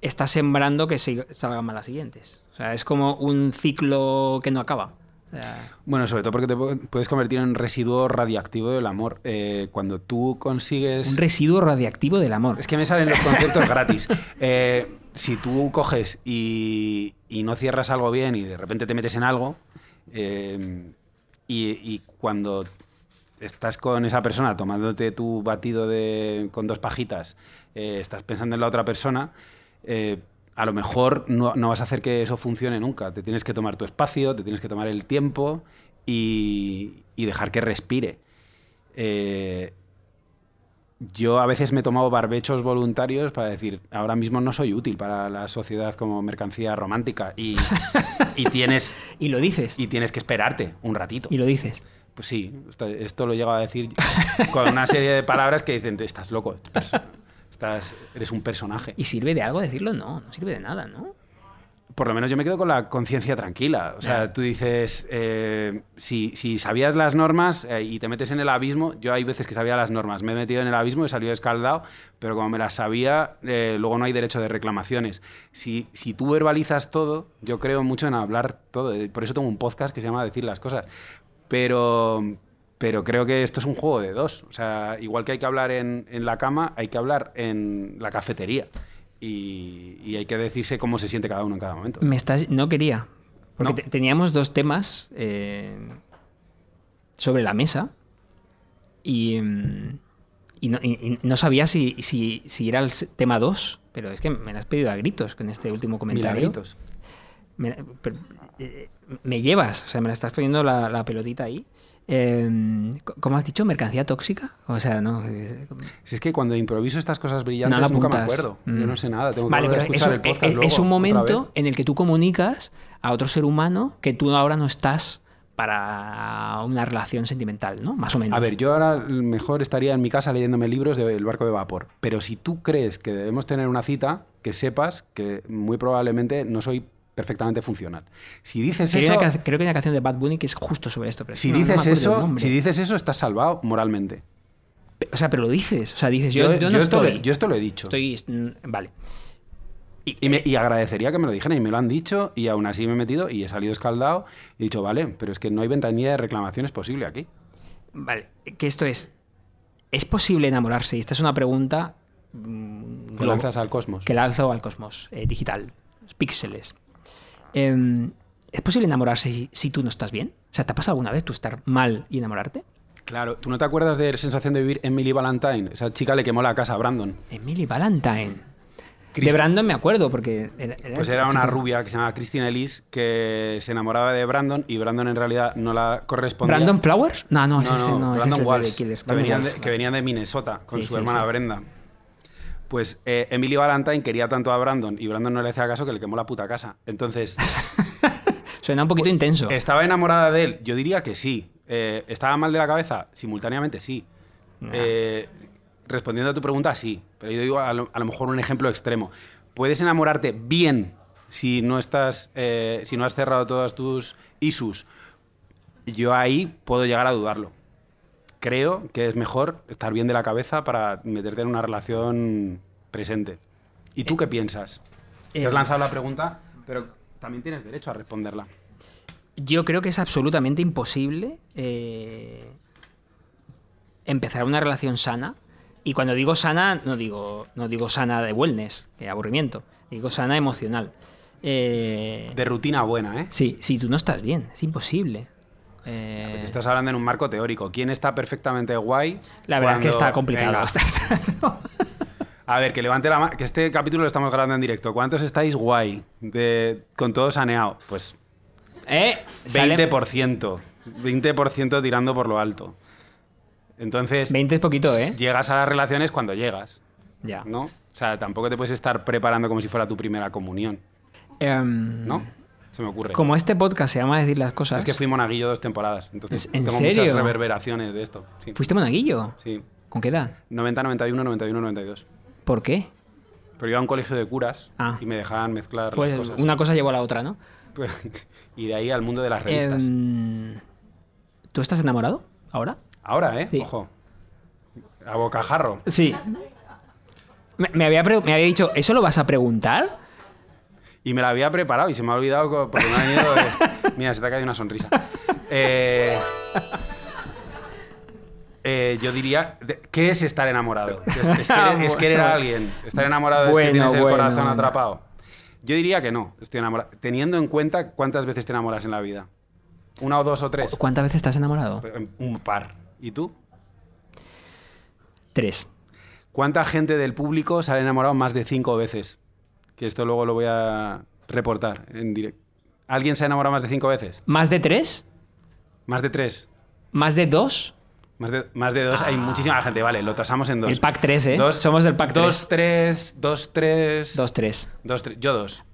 está sembrando que salgan mal las siguientes. O sea, es como un ciclo que no acaba. O sea, Bueno, sobre todo porque te pu- puedes convertir en residuo radiactivo del amor. Eh, cuando tú consigues... un residuo radiactivo del amor. Es que me salen los conceptos gratis. Eh, si tú coges y, y no cierras algo bien y de repente te metes en algo, eh, y, y cuando estás con esa persona tomándote tu batido de, con dos pajitas, eh, estás pensando en la otra persona, eh, a lo mejor no, no vas a hacer que eso funcione nunca. Te tienes que tomar tu espacio, te tienes que tomar el tiempo y, y dejar que respire. Eh, yo a veces me he tomado barbechos voluntarios para decir, ahora mismo no soy útil para la sociedad como mercancía romántica y, y tienes, [laughs] Y lo dices. y tienes que esperarte un ratito. Y lo dices. Pues sí, esto, lo llego a decir con una serie de palabras que dicen, estás loco, estás, estás- eres un personaje. ¿Y sirve de algo decirlo? No, no sirve de nada, ¿no? Por lo menos yo me quedo con la conciencia tranquila. O sea, tú dices, eh, si, si sabías las normas eh, y te metes en el abismo, yo hay veces que sabía las normas, me he metido en el abismo y salido escaldado, pero como me las sabía, eh, luego no hay derecho de reclamaciones. Si, si tú verbalizas todo, yo creo mucho en hablar todo. Por eso tengo un podcast que se llama Decir las cosas. Pero, pero creo que esto es un juego de dos. O sea, igual que hay que hablar en, en la cama, hay que hablar en la cafetería. Y, y hay que decirse cómo se siente cada uno en cada momento. Me estás... No quería. Porque No. te- teníamos dos temas eh, sobre la mesa y, mm, y no, y- no sabía si, si, si era el tema 2, pero es que me lo has pedido a gritos con este último comentario. Milagritos. Me, eh, me llevas, o sea, me la estás poniendo la, la pelotita ahí. Eh, ¿Cómo has dicho? ¿Mercancía tóxica? O sea, no. Si es que cuando improviso estas cosas brillantes No nunca me acuerdo. Yo Mm. no sé nada. Tengo que Vale, volver pero a escuchar eso el podcast es, luego, es un momento en el que tú comunicas a otro ser humano que tú ahora no estás para una relación sentimental, ¿no? Más o menos. A ver, yo ahora mejor estaría en mi casa leyéndome libros del barco de vapor. Pero si tú crees que debemos tener una cita, que sepas que muy probablemente no soy perfectamente funcional. Si dices Creo que, eso, ca- creo que hay una canción de Bad Bunny que es justo sobre esto. Pero si no- dices eso, si dices eso, estás salvado moralmente. O sea, pero lo dices. O sea, dices, yo, yo no esto, estoy. lo- yo esto lo he dicho. estoy- Vale. Y, me- y agradecería que me lo dijeran y me lo han dicho y aún así me he metido y he salido escaldado y he dicho, vale, pero es que no hay ventanilla de reclamaciones posible aquí. Vale. Que esto es. ¿Es posible enamorarse? Y esta es una pregunta. mm, Que lanzas al cosmos. que lanzo al cosmos eh, digital, píxeles. Em, ¿Es posible enamorarse si, si tú no estás bien? O sea, ¿te ha pasado alguna vez tú estar mal y enamorarte? Claro, ¿tú no te acuerdas de la sensación de vivir Emily Valentine? Esa chica le quemó la casa a Brandon. Emily Valentine. De Brandon me acuerdo porque era, era Pues era una chica. rubia que se llamaba Christine Ellis que se enamoraba de Brandon y Brandon en realidad no la correspondía. ¿Brandon Flowers? No, no, No, ese, no, no, ese Brandon es de Walsh, Killers. que, venían de, que venían de Minnesota con Sí, su sí, hermana sí. Brenda. Pues eh, Emily Valentine quería tanto a Brandon y Brandon no le hacía caso que le quemó la puta casa. Entonces, [laughs] Suena un poquito intenso. ¿estaba enamorada de él? Yo diría que sí. Eh, ¿Estaba mal de la cabeza? Simultáneamente sí. Nah. Eh, respondiendo a tu pregunta, sí. Pero yo digo a lo, a lo mejor un ejemplo extremo. ¿Puedes enamorarte bien si no estás, eh, si no has cerrado todas tus issues? Yo ahí puedo llegar a dudarlo. Creo que es mejor estar bien de la cabeza para meterte en una relación presente. ¿Y tú qué piensas? Te has eh, lanzado la pregunta, pero también tienes derecho a responderla. Yo creo que es absolutamente imposible eh, empezar una relación sana. Y cuando digo sana, no digo, no digo sana de wellness, de aburrimiento. Digo sana emocional. Eh, De rutina buena, ¿eh? sí, si tú no estás bien, es imposible. Eh, Te estás hablando en un marco teórico. ¿Quién está perfectamente guay? la verdad es que está complicado. [laughs] A ver, que levante la mano. Que este capítulo lo estamos grabando en directo. ¿Cuántos estáis guay? De, con todo saneado. Pues eh, sale- 20%. 20% tirando por lo alto. Entonces, 20 es poquito, ¿eh? llegas a las relaciones cuando llegas, Ya. ¿no? O sea, tampoco te puedes estar preparando como si fuera tu primera comunión, Em, ¿no? Se me ocurre. Como este podcast se llama Decir las Cosas. Es que fui monaguillo dos temporadas, entonces ¿En tengo serio? muchas reverberaciones de esto. Sí. ¿Fuiste monaguillo? sí. ¿Con qué edad? 90, 91, 91, 92. ¿Por qué? Pero iba a un colegio de curas Ah. y me dejaban mezclar Pues las cosas. una cosa llevó a la otra, ¿no? [laughs] y de ahí al mundo de las revistas. Em, ¿Tú estás enamorado ahora? Ahora, ¿eh? sí. Ojo. A bocajarro. Sí. Me, me había, me había dicho, ¿eso lo vas a preguntar? Y me la había preparado y se me ha olvidado porque me ha venido de- [laughs] Mira, se te ha caído una sonrisa. Eh, eh, yo diría, ¿qué es estar enamorado? Es, es [laughs] querer, es querer a alguien. Estar enamorado es que tienes el corazón bueno. atrapado. Yo diría que no, estoy enamorado. Teniendo en cuenta cuántas veces te enamoras en la vida. ¿Una o dos o tres? ¿Cuántas veces estás enamorado? Un par. ¿Y tú? Tres. ¿Cuánta gente del público se ha enamorado más de cinco veces? Que esto luego lo voy a reportar en directo. ¿Alguien se ha enamorado más de cinco veces? ¿Más de tres? ¿Más de tres? ¿Más de dos? Más de, más de dos, hay muchísima gente. Vale, lo tasamos en dos. Ah. El pack 3, ¿eh? Dos- Somos del pack 3. Dos, tres, dos, tres. Dos, tres. Dos, tres. Yo dos.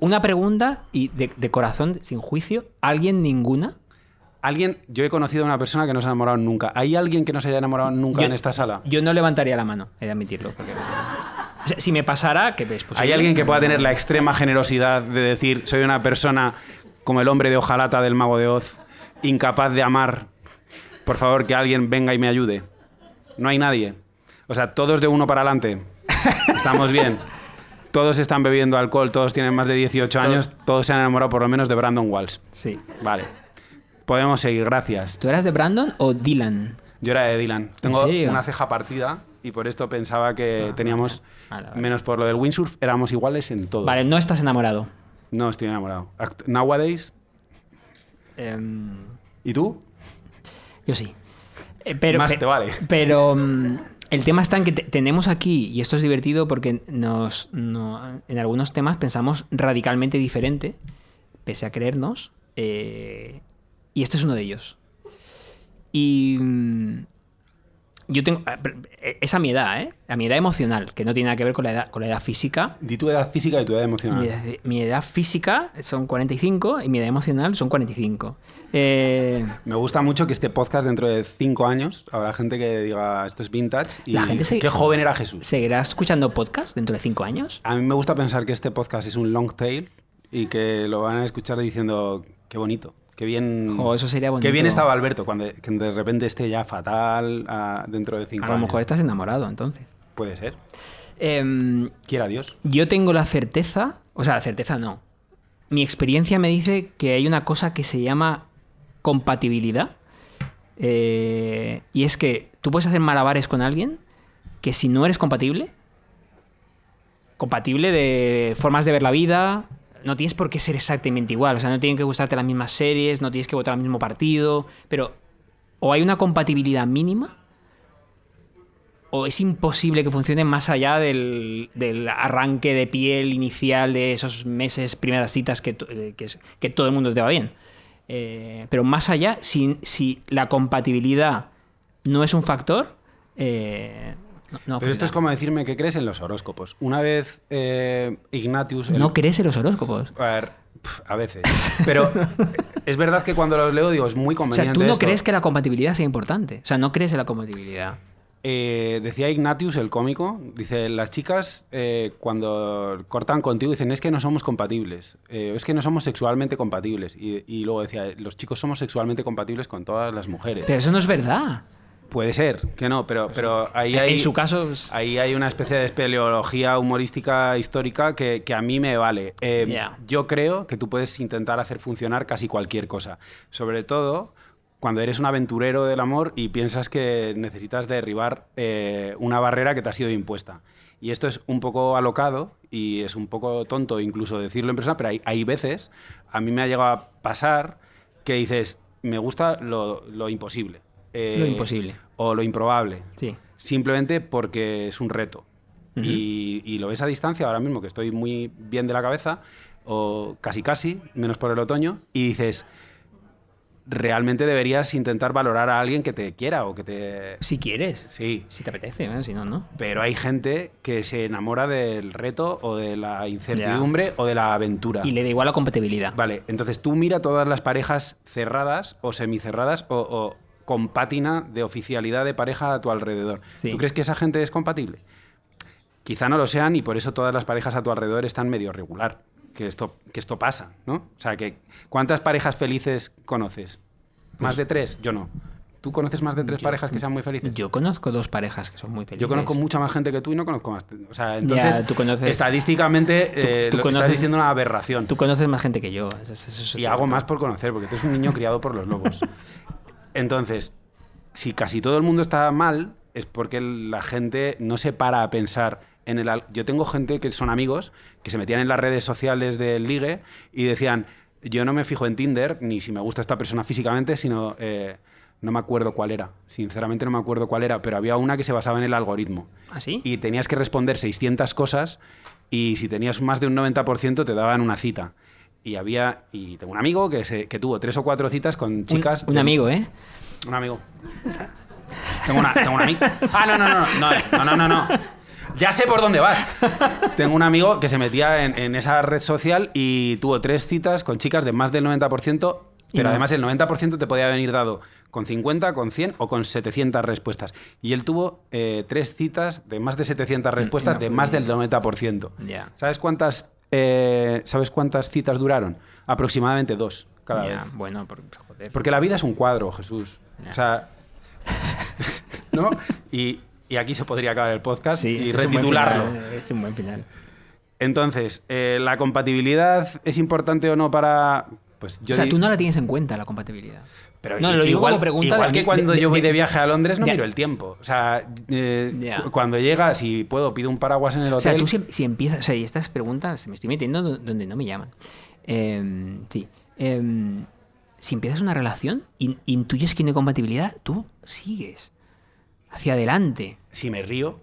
Una pregunta y de, de corazón, sin juicio. ¿Alguien ninguna? Alguien, yo he conocido a una persona que no se ha enamorado nunca. ¿Hay alguien que no se haya enamorado nunca Yo- en esta sala? Yo no levantaría la mano, he de admitirlo. porque- O sea, si me pasara, que ves? Pues ¿Hay alguien que pueda tener la extrema generosidad de decir, soy una persona como el hombre de hojalata del mago de Oz, incapaz de amar? Por favor, que alguien venga y me ayude. No hay nadie. O sea, todos de uno para adelante. Estamos bien. Todos están bebiendo alcohol, todos tienen más de 18 años, todos se han enamorado por lo menos de Brandon Walsh. Sí. Vale. Podemos seguir, gracias. ¿Tú eras de Brandon o Dylan? Yo era de Dylan. Tengo serio? una ceja partida y por esto pensaba que teníamos, Vale, vale. menos por lo del windsurf, éramos iguales en todo. Vale, no estás enamorado. No estoy enamorado. Act- Nowadays. Em, ¿Y tú? yo sí. Eh, pero, Más te vale. Pero mm, el tema está en que te- tenemos aquí, y esto es divertido porque nos, no- en algunos temas pensamos radicalmente diferente, pese a creernos, eh, y este es uno de ellos. Y mm, yo tengo... ah, eh, Es a mi edad, ¿eh? A mi edad emocional, que no tiene nada que ver con la edad, con la edad física. Di tu edad física y tu edad emocional. Mi edad, mi edad física son 45 y mi edad emocional son 45. Eh, Me gusta mucho que este podcast dentro de cinco años habrá gente que diga esto es vintage y La gente se- qué joven era Jesús. ¿Seguirá escuchando podcast dentro de 5 años? A mí me gusta pensar que este podcast es un long tail y que lo van a escuchar diciendo qué bonito, qué bien. Jo, eso sería bonito. Qué bien estaba Alberto cuando que de repente esté ya fatal ah, dentro de cinco A lo años. mejor estás enamorado, entonces. Puede ser. Em, Quiera Dios. yo tengo la certeza, o sea, la certeza no. Mi experiencia me dice que hay una cosa que se llama compatibilidad. Eh, y es que tú puedes hacer malabares con alguien que si no eres compatible, compatible de formas de ver la vida, no tienes por qué ser exactamente igual. O sea, no tienen que gustarte las mismas series, no tienes que votar al mismo partido, pero o hay una compatibilidad mínima o es imposible que funcione más allá del, del arranque de piel inicial de esos meses, primeras citas que, eh, que todo el mundo te va bien. Eh, pero más allá, si, si la compatibilidad no es un factor, eh, no, no Pero esto es como decirme que crees en los horóscopos. Una vez eh, Ignatius... el- ¿No crees en los horóscopos? A ver, pf, a veces. Pero es verdad que cuando los leo digo, es muy [laughs] O conveniente sea, tú no esto. crees que la compatibilidad sea importante. O sea, no crees en la compatibilidad. Eh, decía Ignatius, el cómico, dice, las chicas eh, cuando cortan contigo dicen, es que no somos compatibles, eh, es que no somos sexualmente compatibles. Y, y luego decía, los chicos somos sexualmente compatibles con todas las mujeres. Pero eso no es verdad. Puede ser que no, pero, pero ahí hay... en su caso, es- Ahí hay una especie de espeleología humorística histórica que, que a mí me vale. Eh. Yo creo que tú puedes intentar hacer funcionar casi cualquier cosa. Sobre todo cuando eres un aventurero del amor y piensas que necesitas derribar eh, una barrera que te ha sido impuesta. Y esto es un poco alocado y es un poco tonto incluso decirlo en persona, pero hay, hay veces, a mí me ha llegado a pasar que dices, me gusta lo, lo imposible. Eh, Lo imposible. O lo improbable. Sí. Simplemente porque es un reto. y, y lo ves a distancia ahora mismo, que estoy muy bien de la cabeza, o casi casi, menos por el otoño, y dices, realmente deberías intentar valorar a alguien que te quiera o que te... Si quieres. Sí, Si te apetece, ¿eh? si no, no. pero hay gente que se enamora del reto o de la incertidumbre o de la aventura. Y le da igual la compatibilidad. Vale, entonces tú mira todas las parejas cerradas o semicerradas o, o con pátina de oficialidad de pareja a tu alrededor. Sí. ¿Tú crees que esa gente es compatible? Quizá no lo sean y por eso todas las parejas a tu alrededor están medio regular. Que esto, que esto pasa, ¿no? O sea, que ¿cuántas parejas felices conoces? ¿Más de tres? Yo no. ¿Tú conoces más de tres parejas que sean muy felices? Yo conozco dos parejas que son muy felices. Yo conozco mucha más gente que tú y no conozco más. O sea, entonces, tú conoces- estadísticamente, eh, tú lo que estás diciendo una aberración. Tú conoces más gente que yo. eso- eso- eso es Y hago más por conocer, porque tú eres un niño criado por los lobos. [laughs] Entonces, si casi todo el mundo está mal, es porque la gente no se para a pensar en el... Yo tengo gente que son amigos que se metían en las redes sociales del ligue y decían, yo no me fijo en Tinder, ni si me gusta esta persona físicamente, sino... eh, no me acuerdo cuál era, sinceramente no me acuerdo cuál era, pero había una que se basaba en el algoritmo. ¿Ah, sí? Y tenías que responder 600 cosas y si tenías más de un 90% te daban una cita y había y tengo un amigo que, se, tuvo tres o cuatro citas con chicas. Un, amigo, ¿eh? Un amigo. Tengo, una, tengo un amigo. Ah, no, no, no, no, no, no, no. Ya sé por dónde vas. Tengo un amigo que se metía en, esa red social y tuvo tres citas con chicas de más del 90%, pero además el 90% te podía venir dado con 50, con 100 o con 700 respuestas. Y él tuvo eh, tres citas de más de 700 respuestas de más del 90%. ¿Sabes cuántas eh, ¿Sabes cuántas citas duraron? Aproximadamente dos cada vez. Bueno, por, joder. Porque la vida es un cuadro, Jesús. O sea. [laughs] ¿No? Y, y aquí se podría acabar el podcast Sí, y ese es un buen retitularlo. final, Es un buen final. Entonces, eh, ¿la compatibilidad es importante o no para.? Pues yo o sea, di- tú no la tienes en cuenta, la compatibilidad. Pero no, lo digo igual, como pregunta igual de- que cuando de- yo voy de- de viaje a Londres no miro el tiempo. O sea, eh, cuando llega, si puedo, pido un paraguas en el O sea, hotel. tú si, si empiezas. O sea, y estas preguntas me estoy metiendo do- donde no me llaman. Eh, sí. Eh, si empiezas una relación, in- intuyes que no hay compatibilidad, tú sigues hacia adelante. si me río,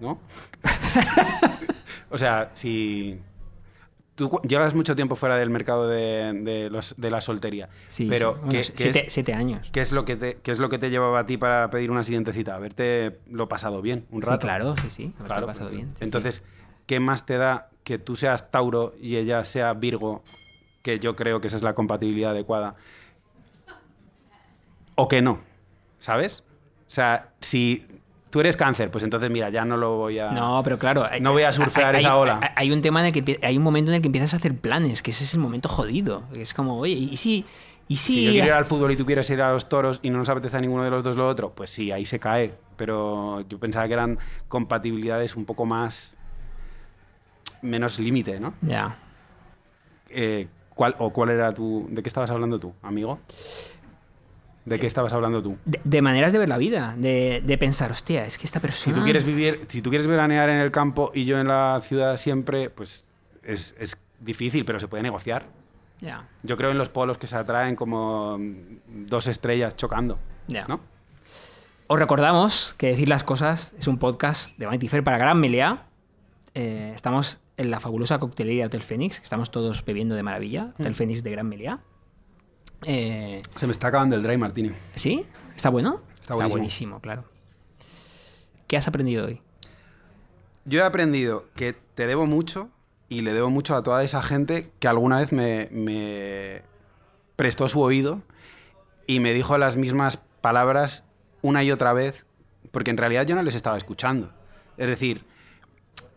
¿no? [laughs] o sea, si tú llevas mucho tiempo fuera del mercado de, de los- de la soltería, Sí, pero sí. Bueno, ¿qué, si- qué siete, es, siete años. qué es lo que te, qué es lo que te llevaba a ti para pedir una siguiente cita? Haberte lo pasado bien un Sí, rato. claro, sí, sí. Haberte Claro, pasado pues, bien. sí, sí. Entonces, ¿qué más te da que tú seas Tauro y ella sea Virgo? Que yo creo que esa es la compatibilidad adecuada. O que no, ¿sabes? O sea, si tú eres cáncer, pues entonces mira, ya no lo voy a... No, pero claro. hay- No voy a surfear esa ola. Hay, hay un tema en el que hay un momento en el que empiezas a hacer planes, que ese es el momento jodido. Es como, oye, ¿y si, y si, Si yo quiero ir al fútbol y tú quieres ir a los toros y no nos apetece a ninguno de los dos lo otro, pues sí, ahí se cae. Pero yo pensaba que eran compatibilidades un poco más... menos límite, ¿no? Ya. Eh, ¿cuál, ¿O cuál era tu... ¿De qué estabas hablando tú, amigo? ¿De qué estabas hablando tú? De, de maneras de ver la vida, de, de pensar, hostia, es que esta Si persona. tú quieres vivir, si tú quieres veranear en el campo y yo en la ciudad siempre, pues es, es difícil, pero se puede negociar. Ya, Yo creo en los polos que se atraen como mm, dos estrellas chocando. ya. ¿No? Os recordamos que Decir las Cosas es un podcast de Vanity Fair para Gran Meliá. Eh, estamos en la fabulosa coctelería Hotel Fénix, estamos todos bebiendo de maravilla. Mm. Hotel Fénix de Gran Meliá. Eh, Se me está acabando el dry martini. ¿Sí? ¿Está bueno? Está buenísimo. buenísimo, claro. ¿Qué has aprendido hoy? Yo he aprendido que te debo mucho y le debo mucho a toda esa gente que alguna vez me, me prestó su oído y me dijo las mismas palabras una y otra vez, porque en realidad yo no les estaba escuchando. Es decir,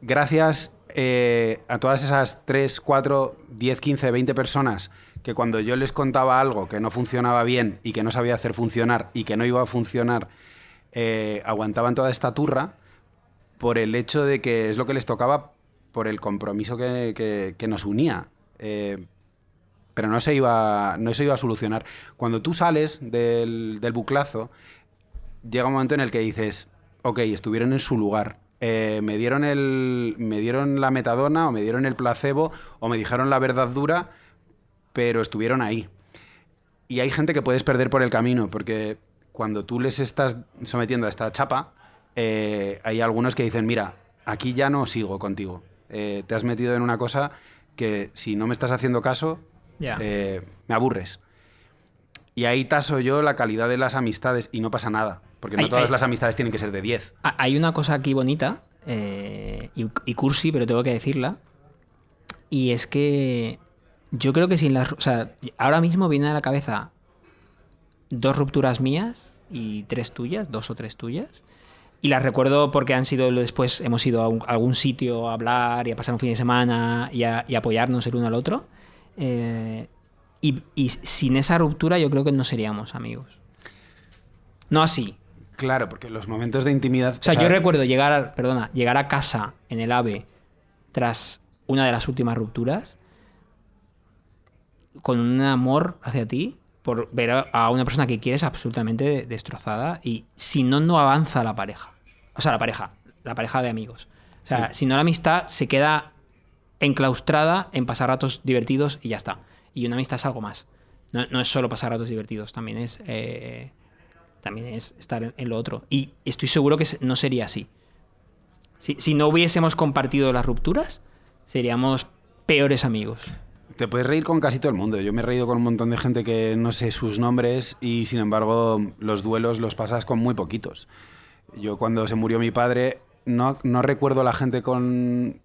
gracias eh, a todas esas 3, 4, 10, 15, 20 personas que cuando yo les contaba algo que no funcionaba bien y que no sabía hacer funcionar y que no iba a funcionar, eh, aguantaban toda esta turra por el hecho de que es lo que les tocaba por el compromiso que, que- nos unía. Eh, pero no se, iba, no iba a solucionar. Cuando tú sales del, del buclazo, llega un momento en el que dices, ok, estuvieron en su lugar. Eh, me, dieron el, me dieron la metadona o me dieron el placebo o me dijeron la verdad dura, pero estuvieron ahí. Y hay gente que puedes perder por el camino, porque cuando tú les estás sometiendo a esta chapa, eh, hay algunos que dicen, mira, aquí ya no sigo contigo. Eh, te has metido en una cosa que si no me estás haciendo caso, eh, me aburres. Y ahí taso yo la calidad de las amistades y no pasa nada, porque no todas las amistades tienen que ser de 10. Ha- Hay una cosa aquí bonita y, y cursi, pero tengo que decirla. Y es que yo creo que sin las... O sea, ahora mismo viene a la cabeza dos rupturas mías y tres tuyas, dos o tres tuyas. Y las recuerdo porque han sido después, hemos ido a, un- a algún sitio a hablar y a pasar un fin de semana y a, y apoyarnos el uno al otro. Eh, y, y sin esa ruptura yo creo que no seríamos amigos. No así, Claro, porque los momentos de intimidad... o sea, yo recuerdo llegar, a- perdona, llegar a casa en el AVE tras una de las últimas rupturas con un amor hacia ti por ver a- una persona que quieres absolutamente destrozada y si no, no avanza la pareja. O sea, la pareja, la pareja de amigos. O sea, si no la amistad se queda enclaustrada en pasar ratos divertidos y ya está. Y una amistad es algo más. No, no es solo pasar ratos divertidos, también es... eh, también es estar en, en lo otro. Y estoy seguro que no sería así. Si, si no hubiésemos compartido las rupturas, seríamos peores amigos. Te puedes reír con casi todo el mundo. Yo me he reído con un montón de gente que no sé sus nombres y sin embargo los duelos los pasas con muy poquitos. Yo cuando se murió mi padre no, no recuerdo la gente con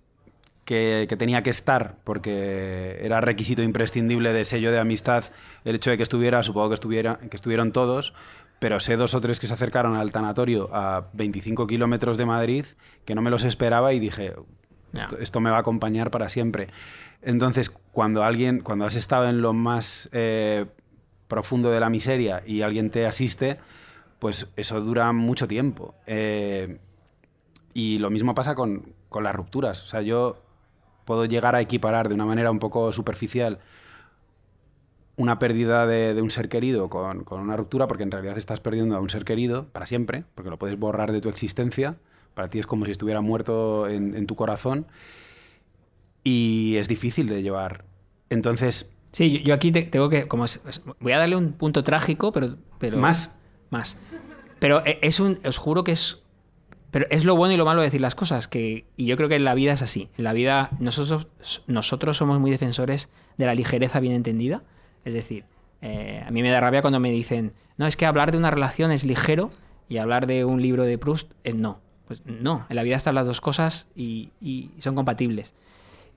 que, que tenía que estar porque era requisito imprescindible de sello de amistad el hecho de que estuviera, supongo que, estuviera, que estuvieron todos, pero sé dos o tres que se acercaron al tanatorio a 25 kilómetros de Madrid que no me los esperaba y dije, esto, esto me va a acompañar para siempre. Entonces, cuando alguien, cuando has estado en lo más eh, profundo de la miseria y alguien te asiste, pues eso dura mucho tiempo. Eh, y lo mismo pasa con, con las rupturas. O sea, yo puedo llegar a equiparar de una manera un poco superficial una pérdida de, de un ser querido con, con una ruptura, porque en realidad estás perdiendo a un ser querido para siempre, porque lo puedes borrar de tu existencia. Para ti es como si estuviera muerto en, en tu corazón. Y es difícil de llevar. Entonces, Sí, yo, yo aquí te- tengo que. Como es- voy a darle un punto trágico, pero. pero Más. Más. Pero e- es un. Os juro que es. Pero es lo bueno y lo malo de decir las cosas. Que, y yo creo que en la vida es así. En la vida, nosotros, nosotros somos muy defensores de la ligereza bien entendida. Es decir, eh, a mí me da rabia cuando me dicen, no, es que hablar de una relación es ligero y hablar de un libro de Proust es no. Pues no, en la vida están las dos cosas y, y son compatibles.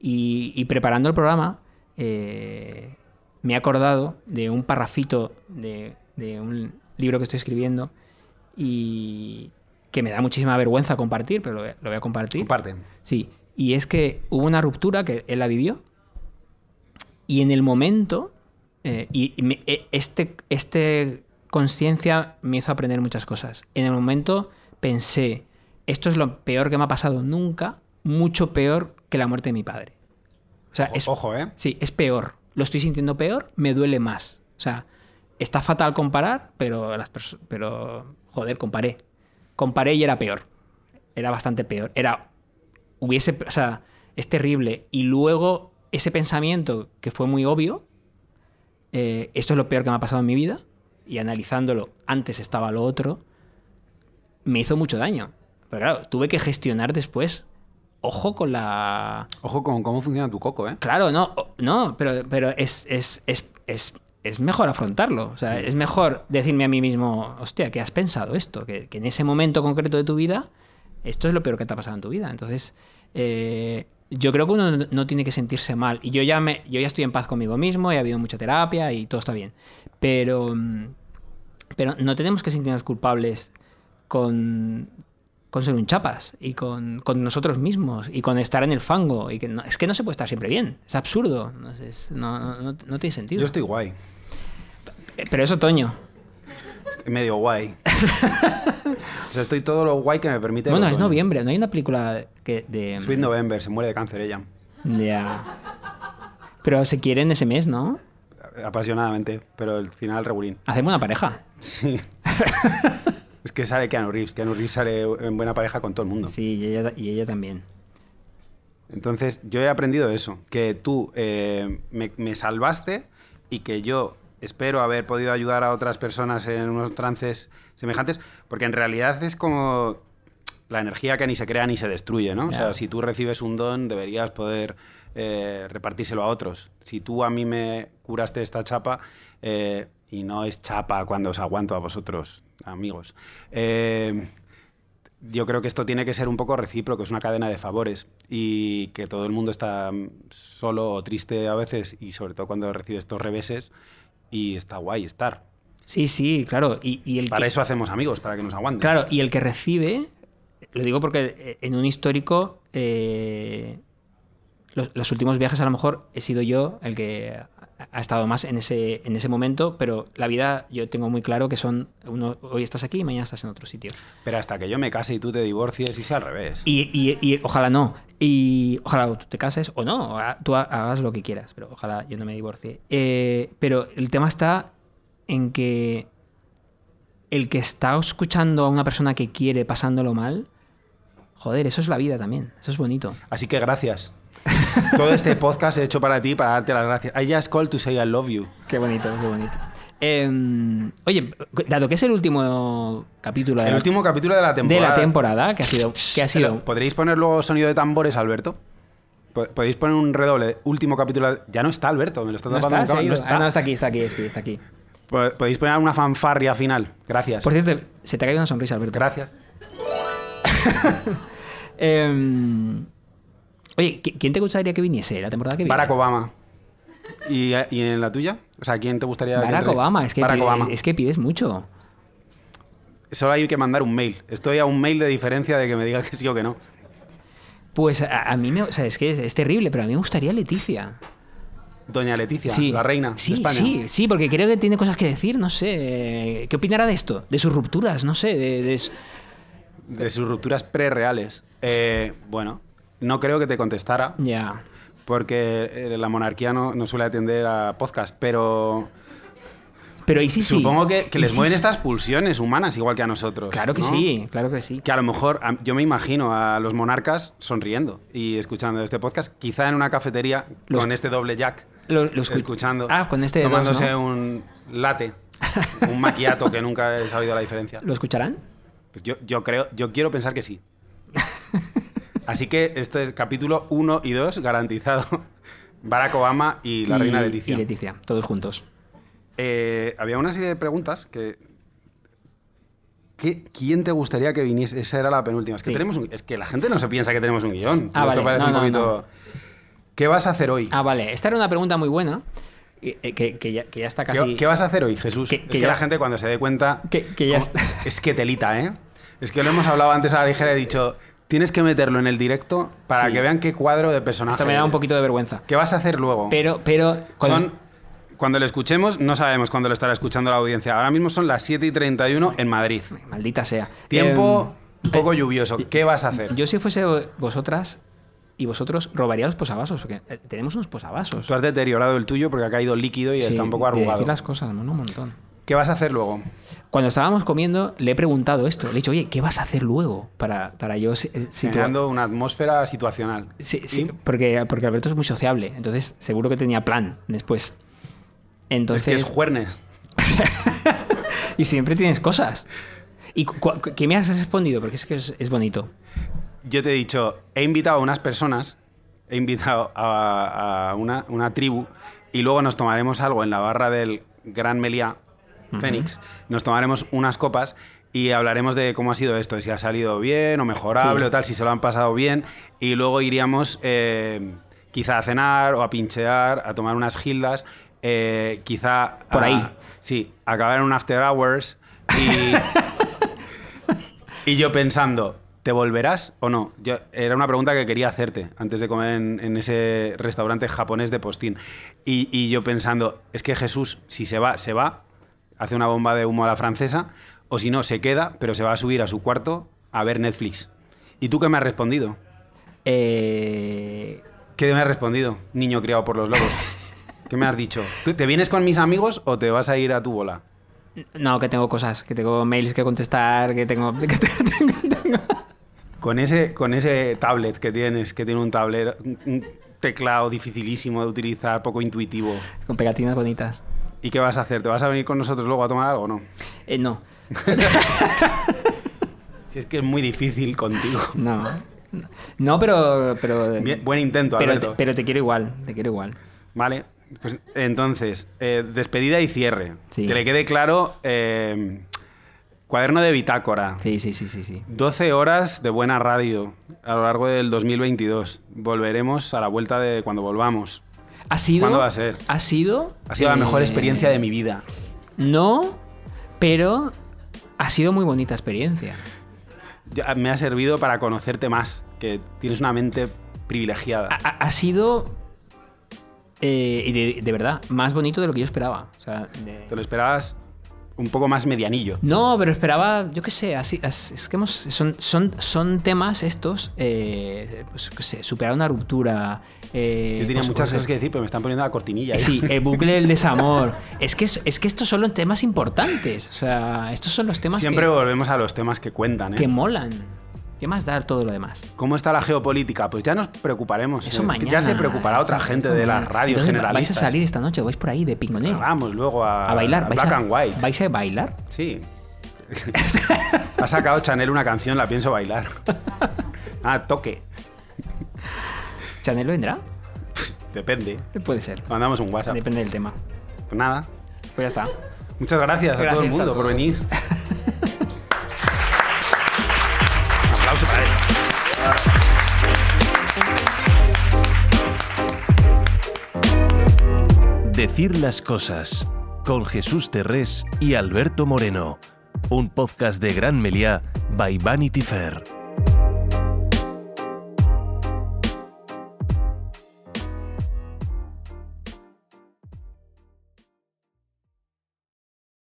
Y, y preparando el programa, eh, me he acordado de un parrafito de, de un libro que estoy escribiendo y que me da muchísima vergüenza compartir, pero lo voy a, lo voy a compartir. comparte. Sí, y es que hubo una ruptura que él la vivió y en el momento, eh, y y me- e- este, este conciencia me hizo aprender muchas cosas. En el momento pensé, esto es lo peor que me ha pasado nunca, mucho peor que la muerte de mi padre. O sea, Ojo, es, ojo, ¿eh? Sí, es peor. Lo estoy sintiendo peor, me duele más. O sea, está fatal comparar, pero, las pero joder, comparé. Comparé y era peor. Era bastante peor. Era, hubiese, o sea, es terrible. Y luego ese pensamiento que fue muy obvio, eh, esto es lo peor que me ha pasado en mi vida, y analizándolo, antes estaba lo otro, me hizo mucho daño. Pero claro, tuve que gestionar después. Ojo con la... Ojo con cómo funciona tu coco, ¿eh? Claro, no, no, pero, pero es, es, es, es, es mejor afrontarlo. O sea, es mejor decirme a mí mismo, hostia, que has pensado esto, que, que en ese momento concreto de tu vida, esto es lo peor que te ha pasado en tu vida. Entonces, eh, yo creo que uno no- no tiene que sentirse mal. Y yo ya, me, yo ya estoy en paz conmigo mismo, he habido mucha terapia y todo está bien. Pero, mm, pero no tenemos que sentirnos culpables con, con ser un chapas y con, con nosotros mismos y con estar en el fango. Y que no- es que no se puede estar siempre bien. Es absurdo. No, sé, es- no, no- no- tiene sentido. Yo estoy guay. Eh, Pero es otoño. Estoy medio guay. [laughs] o sea, estoy todo lo guay que me permite. Bueno, es noviembre. No hay una película que de. Sweet November, se muere de cáncer ella. Ya. Pero se quiere en ese mes, ¿no? Apasionadamente, pero el final regulín. Hacemos una pareja. Sí. [laughs] es que sale Keanu Reeves. Keanu Reeves sale en buena pareja con todo el mundo. Sí, y ella, y ella también. Entonces, yo he aprendido eso, que tú eh, me, me salvaste y que yo espero haber podido ayudar a otras personas en unos trances semejantes, porque en realidad es como la energía que ni se crea ni se destruye, ¿no? O sea, si tú recibes un don, deberías poder eh, repartírselo a otros. Si tú a mí me curaste esta chapa, eh, y no es chapa cuando os aguanto a vosotros, amigos, eh, yo creo que esto tiene que ser un poco recíproco, es una cadena de favores y que todo el mundo está solo o triste a veces y sobre todo cuando recibe estos reveses y está guay estar. Sí, sí, claro. Y, y el Para que- eso hacemos amigos, para que nos aguanten. Claro, y el que recibe, lo digo porque eh, en un histórico, eh, los, los últimos viajes a lo mejor he sido yo el que ha- estado más en ese, en ese momento, pero la vida yo tengo muy claro que son, uno, hoy estás aquí y mañana estás en otro sitio. Pero hasta que yo me case y tú te divorcies y sea al revés. Y, y- y ojalá no. Y ojalá tú te cases o no, o ha- tú ha- hagas lo que quieras, pero ojalá yo no me divorcie. Eh, pero el tema está en que el que está escuchando a una persona que quiere pasándolo mal, joder, eso es la vida también, eso es bonito. Así que gracias. [laughs] Todo este podcast he hecho para ti, para darte las gracias. I just called to say I love you. Qué bonito, qué bonito. Eh, oye, dado que es el último capítulo de, El la, último capítulo de la de temporada. la temporada, que ha sido... Que ha sido ¿Podréis poner luego sonido de tambores, Alberto? Po- ¿Podéis poner un redoble? Último capítulo. Ya no está Alberto, me lo está no tapando. está, un ¿Se ha cabrón, ido? no está. Ah, no, está aquí, está aquí, está aquí, Podéis poner una fanfarria final. Gracias. Por cierto, se te ha caído una sonrisa, Alberto. Gracias. [laughs] Eh, oye, ¿qui- ¿quién te gustaría que viniese la temporada que viene? Barack Obama. ¿Y, ¿Y en la tuya? O sea, ¿quién te gustaría que Barack entrevist- Obama, es que, Barack pide- Obama. es que pides mucho. Solo hay que mandar un mail. Estoy a un mail de diferencia de que me diga que sí o que no. Pues a, a mí me. O sea, es que es, es terrible, pero a mí me gustaría Leticia. Doña Leticia, sí. la reina sí, de España. Sí, sí, porque creo que tiene cosas que decir, no sé. ¿Qué opinará de esto? De sus rupturas, no sé. De, De sus rupturas prereales. Eh, bueno, no creo que te contestara, Ya. porque eh, la monarquía no, no suele atender a podcast, pero Pero y sí, sí. supongo que, que les sí, mueven sí. estas pulsiones humanas, igual que a nosotros. Claro que ¿no? sí, claro que sí. Que a lo mejor, a- yo me imagino a los monarcas sonriendo y escuchando este podcast, quizá en una cafetería Los- con este doble jack, Lo- lo escu- escuchando, Ah, con este de dos, tomándose ¿no? un latte, [laughs] un maquiato que nunca he sabido la diferencia. ¿Lo escucharán? Pues yo, yo creo, yo quiero pensar que sí. [laughs] Así que este es capítulo 1 y 2 garantizado. [laughs] Barack Obama y la reina Leticia. Y Leticia, todos juntos. Eh, había una serie de preguntas que. ¿Qué- ¿Quién te gustaría que viniese? Esa era la penúltima. Es que, Sí. tenemos un- es que la gente no se piensa que tenemos un guion. Ah, Esto vale. parece No, un no, poquito. ¿Qué vas a hacer hoy? Ah, vale. Esta era una pregunta muy buena. eh, Que, que ya, que ya está ¿Qué, casi. qué vas a hacer hoy, Jesús? Que- es que ya- la gente cuando se dé cuenta. Que- que ya está. Es que telita, ¿eh? Es que lo hemos hablado antes a la ligera. He dicho, tienes que meterlo en el directo para Sí. que vean qué cuadro de personaje. Esto me da un poquito de vergüenza. ¿Qué vas a hacer luego? Pero, pero. cuando- Son, cuando lo escuchemos, no sabemos cuándo lo estará escuchando la audiencia. Ahora mismo son las 7 y 31 en Madrid. Maldita sea. Tiempo Em, poco lluvioso. ¿Qué vas a hacer? Yo si fuese vosotras y vosotros robaría los posavasos, porque eh, tenemos unos posavasos. Tú has deteriorado el tuyo porque ha caído líquido y Sí, está un poco de arrugado. decir las cosas, ¿no? un montón. ¿Qué vas a hacer luego? Cuando estábamos comiendo, le he preguntado esto. Le he dicho, oye, ¿qué vas a hacer luego? Para, para yo si- eh, Generando una atmósfera situacional. Sí, sí, porque, porque Alberto es muy sociable. Entonces, seguro que tenía plan después. Entonces, Es que es juernes. [laughs] y siempre tienes cosas. ¿Y qué me has respondido? Porque es que es, es bonito. Yo te he dicho, he invitado a unas personas, he invitado a, a una, una tribu y luego nos tomaremos algo en la barra del Gran Meliá, Fénix, nos tomaremos unas copas y hablaremos de cómo ha sido esto, si ha salido bien o mejorable Sí. o tal, si se lo han pasado bien y luego iríamos eh, quizá a cenar o a pinchear, a tomar unas gildas, eh, quizá... Por a- ahí. Sí, acabar en un after hours y... [laughs] Y yo pensando, ¿te volverás o no? Yo, era una pregunta que quería hacerte antes de comer en, en ese restaurante japonés de Postín. Y, y yo pensando, es que Jesús, si se va, se va, hace una bomba de humo a la francesa, o si no, se queda, pero se va a subir a su cuarto a ver Netflix. ¿Y tú qué me has respondido? Eh, ¿Qué me has respondido, niño criado por los lobos? [laughs] ¿Qué me has dicho? ¿Tú ¿Te vienes con mis amigos o te vas a ir a tu bola? no, que tengo cosas, que tengo mails que contestar, que tengo... [laughs] que tengo- tengo- Con ese, con ese tablet que tienes, que tiene un tablero, un un teclado dificilísimo de utilizar, poco intuitivo. con pegatinas bonitas. ¿Y qué vas a hacer? ¿Te vas a venir con nosotros luego a tomar algo o no? Eh, no, [laughs] Si es que es muy difícil contigo. no. No, pero. pero Bien, buen intento, pero, Alberto. te, pero te quiero igual, te quiero igual. Vale, pues entonces, eh, despedida y cierre. Sí. Que le quede claro, eh, cuaderno de bitácora. Sí, sí, sí, sí, sí. 12 horas de buena radio a lo largo del 2022. Volveremos a la vuelta de cuando volvamos. ¿Ha sido? ¿Cuándo va a ser? Ha sido. Ha sido la eh, mejor experiencia de mi vida. No, pero ha sido muy bonita experiencia. Me ha servido para conocerte más, que tienes una mente privilegiada. Ha, sido. eh, de, de verdad, más bonito de lo que yo esperaba. O sea, de- Te lo esperabas un poco más medianillo. No, pero esperaba, yo qué sé, así, as- es que hemos, son, son, son temas estos, eh, pues qué sé, superar una ruptura. eh, Yo tenía pues, muchas cosas que decir, pero me están poniendo la cortinilla. ya. Sí, el [laughs] bucle del desamor. Es que, es, es que estos son los temas importantes. O sea, estos son los temas Siempre que, volvemos a los temas que cuentan. ¿eh? que molan. ¿Qué más dar todo lo demás? ¿Cómo está la geopolítica? Pues ya nos preocuparemos. Eso eh, mañana. Ya se preocupará otra gente de las radios Entonces, generalistas. ¿Vais a salir esta noche vais por ahí de pingoneo? Vamos luego a, a bailar. a ¿Vais Black a, and White. ¿Vais a bailar? Sí. ha sacado Chanel una canción, la pienso bailar. [laughs] ah, toque. ¿Chanel vendrá? Depende. Puede ser. Mandamos un WhatsApp. Depende del tema. Pues nada. Pues ya está. Muchas gracias, a todo el mundo por venir. [laughs] Decir las cosas con Jesús Terrés y Alberto Moreno. Un podcast de Gran Meliá by Vanity Fair.